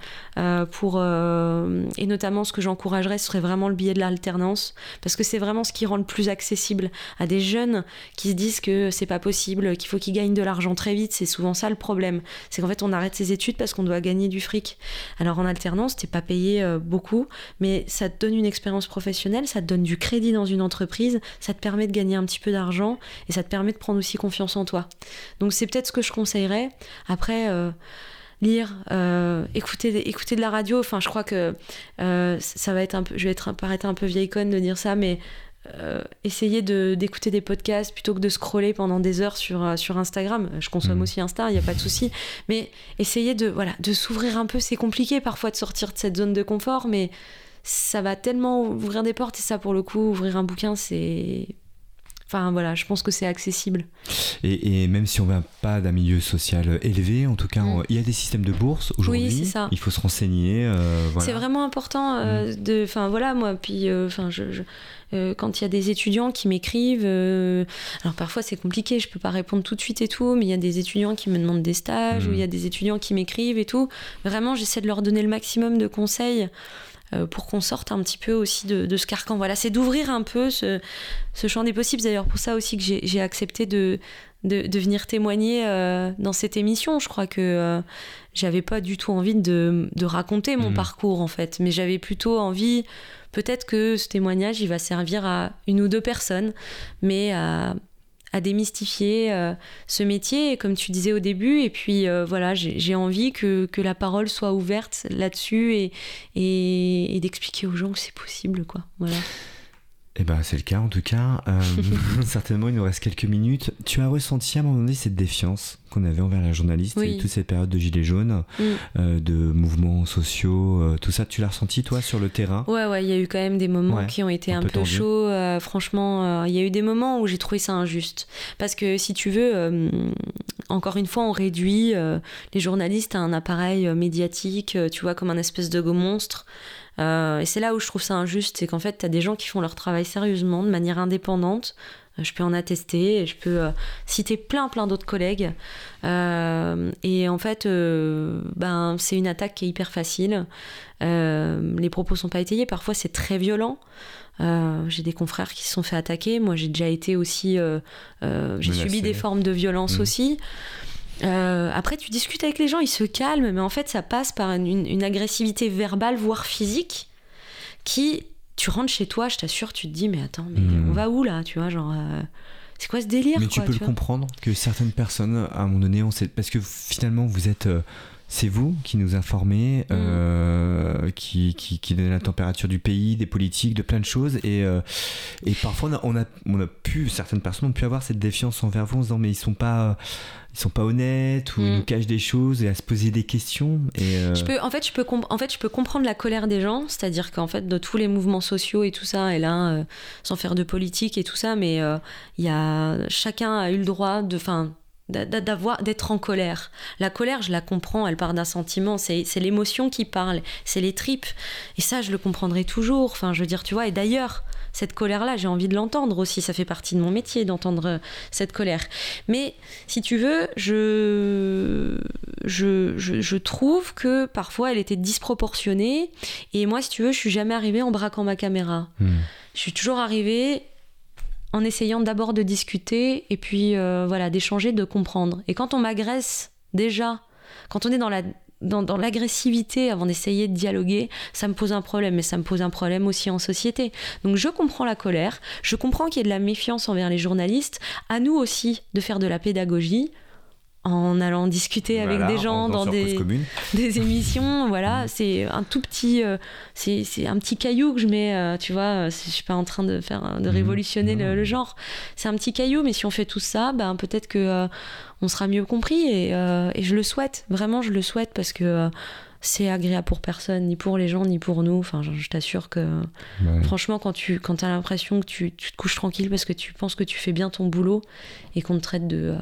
pour et notamment ce que j'encouragerais, ce serait vraiment le billet de l'alternance parce que c'est vraiment ce qui rend le plus accessible à des jeunes qui se disent que c'est pas possible, qu'il faut qu'ils gagnent de l'argent très vite. C'est souvent ça le problème. C'est qu'en fait, on arrête ses études parce qu'on doit gagner du fric. Alors en alternance, t'es pas payé euh, beaucoup, mais ça te donne une expérience professionnelle, ça te donne du crédit dans une entreprise, ça te permet de gagner un petit peu d'argent et ça te permet de prendre aussi confiance en toi. Donc c'est peut-être ce que je conseillerais. Après, euh, lire, euh, écouter, écouter de la radio. Enfin, je crois que ça va être un peu, je vais être paraître un peu vieille conne de dire ça, mais euh, essayer de- d'écouter des podcasts plutôt que de scroller pendant des heures sur, euh, sur Instagram. Je consomme Mhm. aussi Insta, il n'y a pas de souci. Mais essayer de, voilà, de s'ouvrir un peu. C'est compliqué parfois de sortir de cette zone de confort, mais ça va tellement ouvrir des portes. Et ça, pour le coup, ouvrir un bouquin, c'est. Enfin voilà, je pense que c'est accessible. Et, et même si on vient pas d'un milieu social élevé, en tout cas, Mm. il y a des systèmes de bourse aujourd'hui. c'est ça. Il faut se renseigner. euh, voilà. C'est vraiment important euh, de. Enfin voilà, moi, puis euh, enfin je. je- quand il y a des étudiants qui m'écrivent, euh, alors parfois c'est compliqué, je peux pas répondre tout de suite et tout, mais il y a des étudiants qui me demandent des stages, Mm. ou il y a des étudiants qui m'écrivent et tout. Vraiment, j'essaie de leur donner le maximum de conseils pour qu'on sorte un petit peu aussi de, de ce carcan. Voilà, c'est d'ouvrir un peu ce, ce champ des possibles. C'est D'ailleurs, pour ça aussi que j'ai accepté de, de, de venir témoigner euh, dans cette émission. Je crois que euh, j'avais pas du tout envie de, de raconter mon Mhm. parcours, en fait, mais j'avais plutôt envie, peut-être que ce témoignage, il va servir à une ou deux personnes, mais à à démystifier euh, ce métier, comme tu disais au début. Et puis euh, voilà, j'ai envie que, que la parole soit ouverte là-dessus et, et, et d'expliquer aux gens que c'est possible, quoi. Voilà. Eh ben, c'est le cas en tout cas. Euh, certainement, il nous reste quelques minutes. Tu as ressenti à un moment donné cette défiance qu'on avait envers la journaliste Oui. et toute cette période de gilets jaunes, Mm. euh, de mouvements sociaux, euh, tout ça, tu l'as ressenti toi sur le terrain? Ouais, ouais, il y a eu quand même des moments Ouais, qui ont été un un, peu peu, chauds. franchement, il y a eu des moments où j'ai trouvé ça injuste. Parce que si tu veux, encore une fois, on réduit les journalistes à un appareil médiatique, tu vois, comme un espèce de go monstre. Euh, et c'est là où je trouve ça injuste, c'est qu'en fait, tu as des gens qui font leur travail sérieusement, de manière indépendante. Euh, Je peux en attester, je peux euh, citer plein, plein d'autres collègues. Euh, et en fait, ben, c'est une attaque qui est hyper facile. Les propos sont pas étayés, parfois c'est très violent. Euh, j'ai des confrères qui se sont fait attaquer. Moi, j'ai déjà été aussi. euh, euh, j'ai subi des formes de violence Mhm. aussi. Euh, après, tu discutes avec les gens, ils se calment, mais en fait, ça passe par une, une agressivité verbale, voire physique, qui, tu rentres chez toi, je t'assure, tu te dis, mais attends, mais Mhm. on va où là Tu vois, genre, euh, c'est quoi ce délire Mais tu peux le comprendre que certaines personnes, à un moment donné, on sait, parce que finalement, vous êtes. euh, c'est vous qui nous informez, euh, qui, qui, qui donnez la température du pays, des politiques, de plein de choses. Et, euh, et parfois, on a, on, a, on a pu, certaines personnes ont pu avoir cette défiance envers vous en se disant, mais ils sont pas ils sont pas honnêtes ou ils Mm. nous cachent des choses et à se poser des questions. Et euh, Je peux, en, fait, je peux en fait, je peux comprendre la colère des gens, c'est-à-dire qu'en fait, de tous les mouvements sociaux et tout ça, et là, euh, sans faire de politique et tout ça, mais euh, y a, chacun a eu le droit de, d'avoir, d'être en colère. La colère, je la comprends, elle part d'un sentiment, c'est, c'est l'émotion qui parle, c'est les tripes, et ça, je le comprendrai toujours. Enfin, je veux dire, tu vois, et d'ailleurs. Cette colère-là, j'ai envie de l'entendre aussi. Ça fait partie de mon métier d'entendre euh, cette colère. Mais si tu veux, je, je, je, je trouve que parfois elle était disproportionnée. Et moi, si tu veux, je suis jamais arrivée en braquant ma caméra. hmm. Je suis toujours arrivée en essayant d'abord de discuter et puis euh, voilà, d'échanger, de comprendre. Et quand on m'agresse déjà, quand on est dans la dans, l'agressivité avant d'essayer de dialoguer, ça me pose un problème, mais ça me pose un problème aussi en société. Donc je comprends la colère, je comprends qu'il y ait de la méfiance envers les journalistes, à nous aussi de faire de la pédagogie en allant discuter avec des gens dans des, des émissions, voilà, c'est un tout petit, euh, c'est un petit caillou que je mets, euh, tu vois, c'est- je suis pas en train de faire, de Mhm. révolutionner le, le genre. C'est un petit caillou, mais si on fait tout ça, ben peut-être que euh, on sera mieux compris et, euh, et je le souhaite, vraiment, je le souhaite parce que euh, c'est agréable pour personne, ni pour les gens, ni pour nous. Enfin, je, je t'assure que, Ouais. franchement, quand tu quand as l'impression que tu, tu te couches tranquille parce que tu penses que tu fais bien ton boulot et qu'on te traite de euh,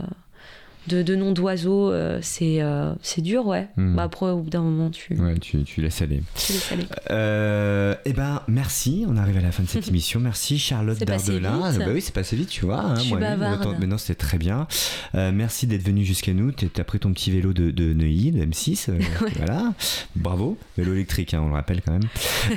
de, de nom d'oiseau, euh, c'est euh, c'est dur, ouais. Mhm. Bah après, au bout d'un moment, tu, Ouais, tu, tu laisses aller. tu laisses aller. Euh, eh ben, merci. On arrive à la fin de cette émission. Merci Charlotte Dardelin. Bah oui, c'est passé vite, tu vois. hein, Je suis bavarde. autant- Maintenant, c'était très bien. Merci d'être venu jusqu'à nous. Tu as pris ton petit vélo de, de Neuilly, de M6. euh, Voilà. Bravo. Vélo électrique, hein, on le rappelle quand même.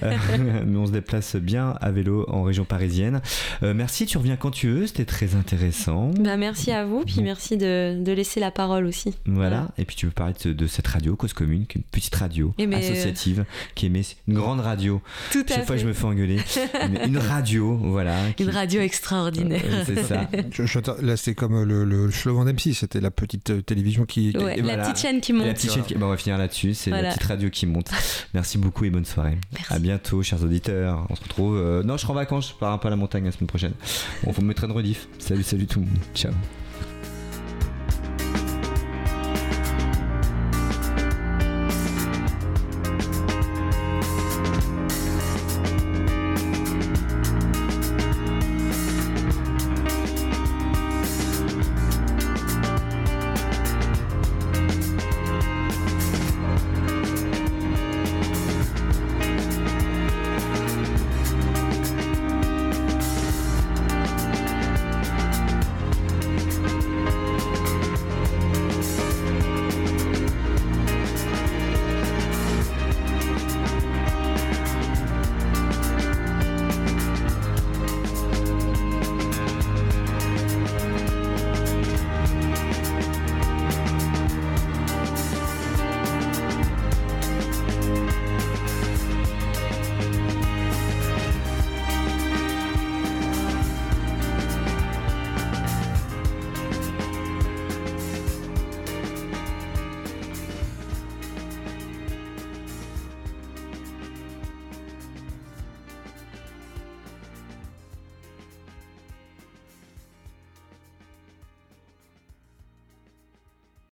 Mais on se déplace bien à vélo en région parisienne. Merci. Tu reviens quand tu veux. C'était très intéressant. Bah, merci à vous, puis merci de, de laisser la parole aussi. Voilà. Voilà. Et puis tu veux parler de, de cette radio, Cause Commune, qui est une petite radio Eh mais, associative, qui émet une grande radio. Tout à Chaque fois, fait. je me fais engueuler. Une, radio, voilà. qui- Une radio extraordinaire. Euh, C'est ça. Je- je- là, c'est comme le, le slogan d'M6, c'était la petite euh, télévision qui. Ouais, et la voilà. petite chaîne qui monte. la petite chaîne qui- bon, on va finir là-dessus. C'est la petite radio qui monte. Merci beaucoup et bonne soirée. Merci. À bientôt, chers auditeurs. On se retrouve. euh, Non, je serai en vacances. Je pars un peu à la montagne la semaine prochaine. On vous mettra une rediff. Salut, salut tout le monde. Ciao.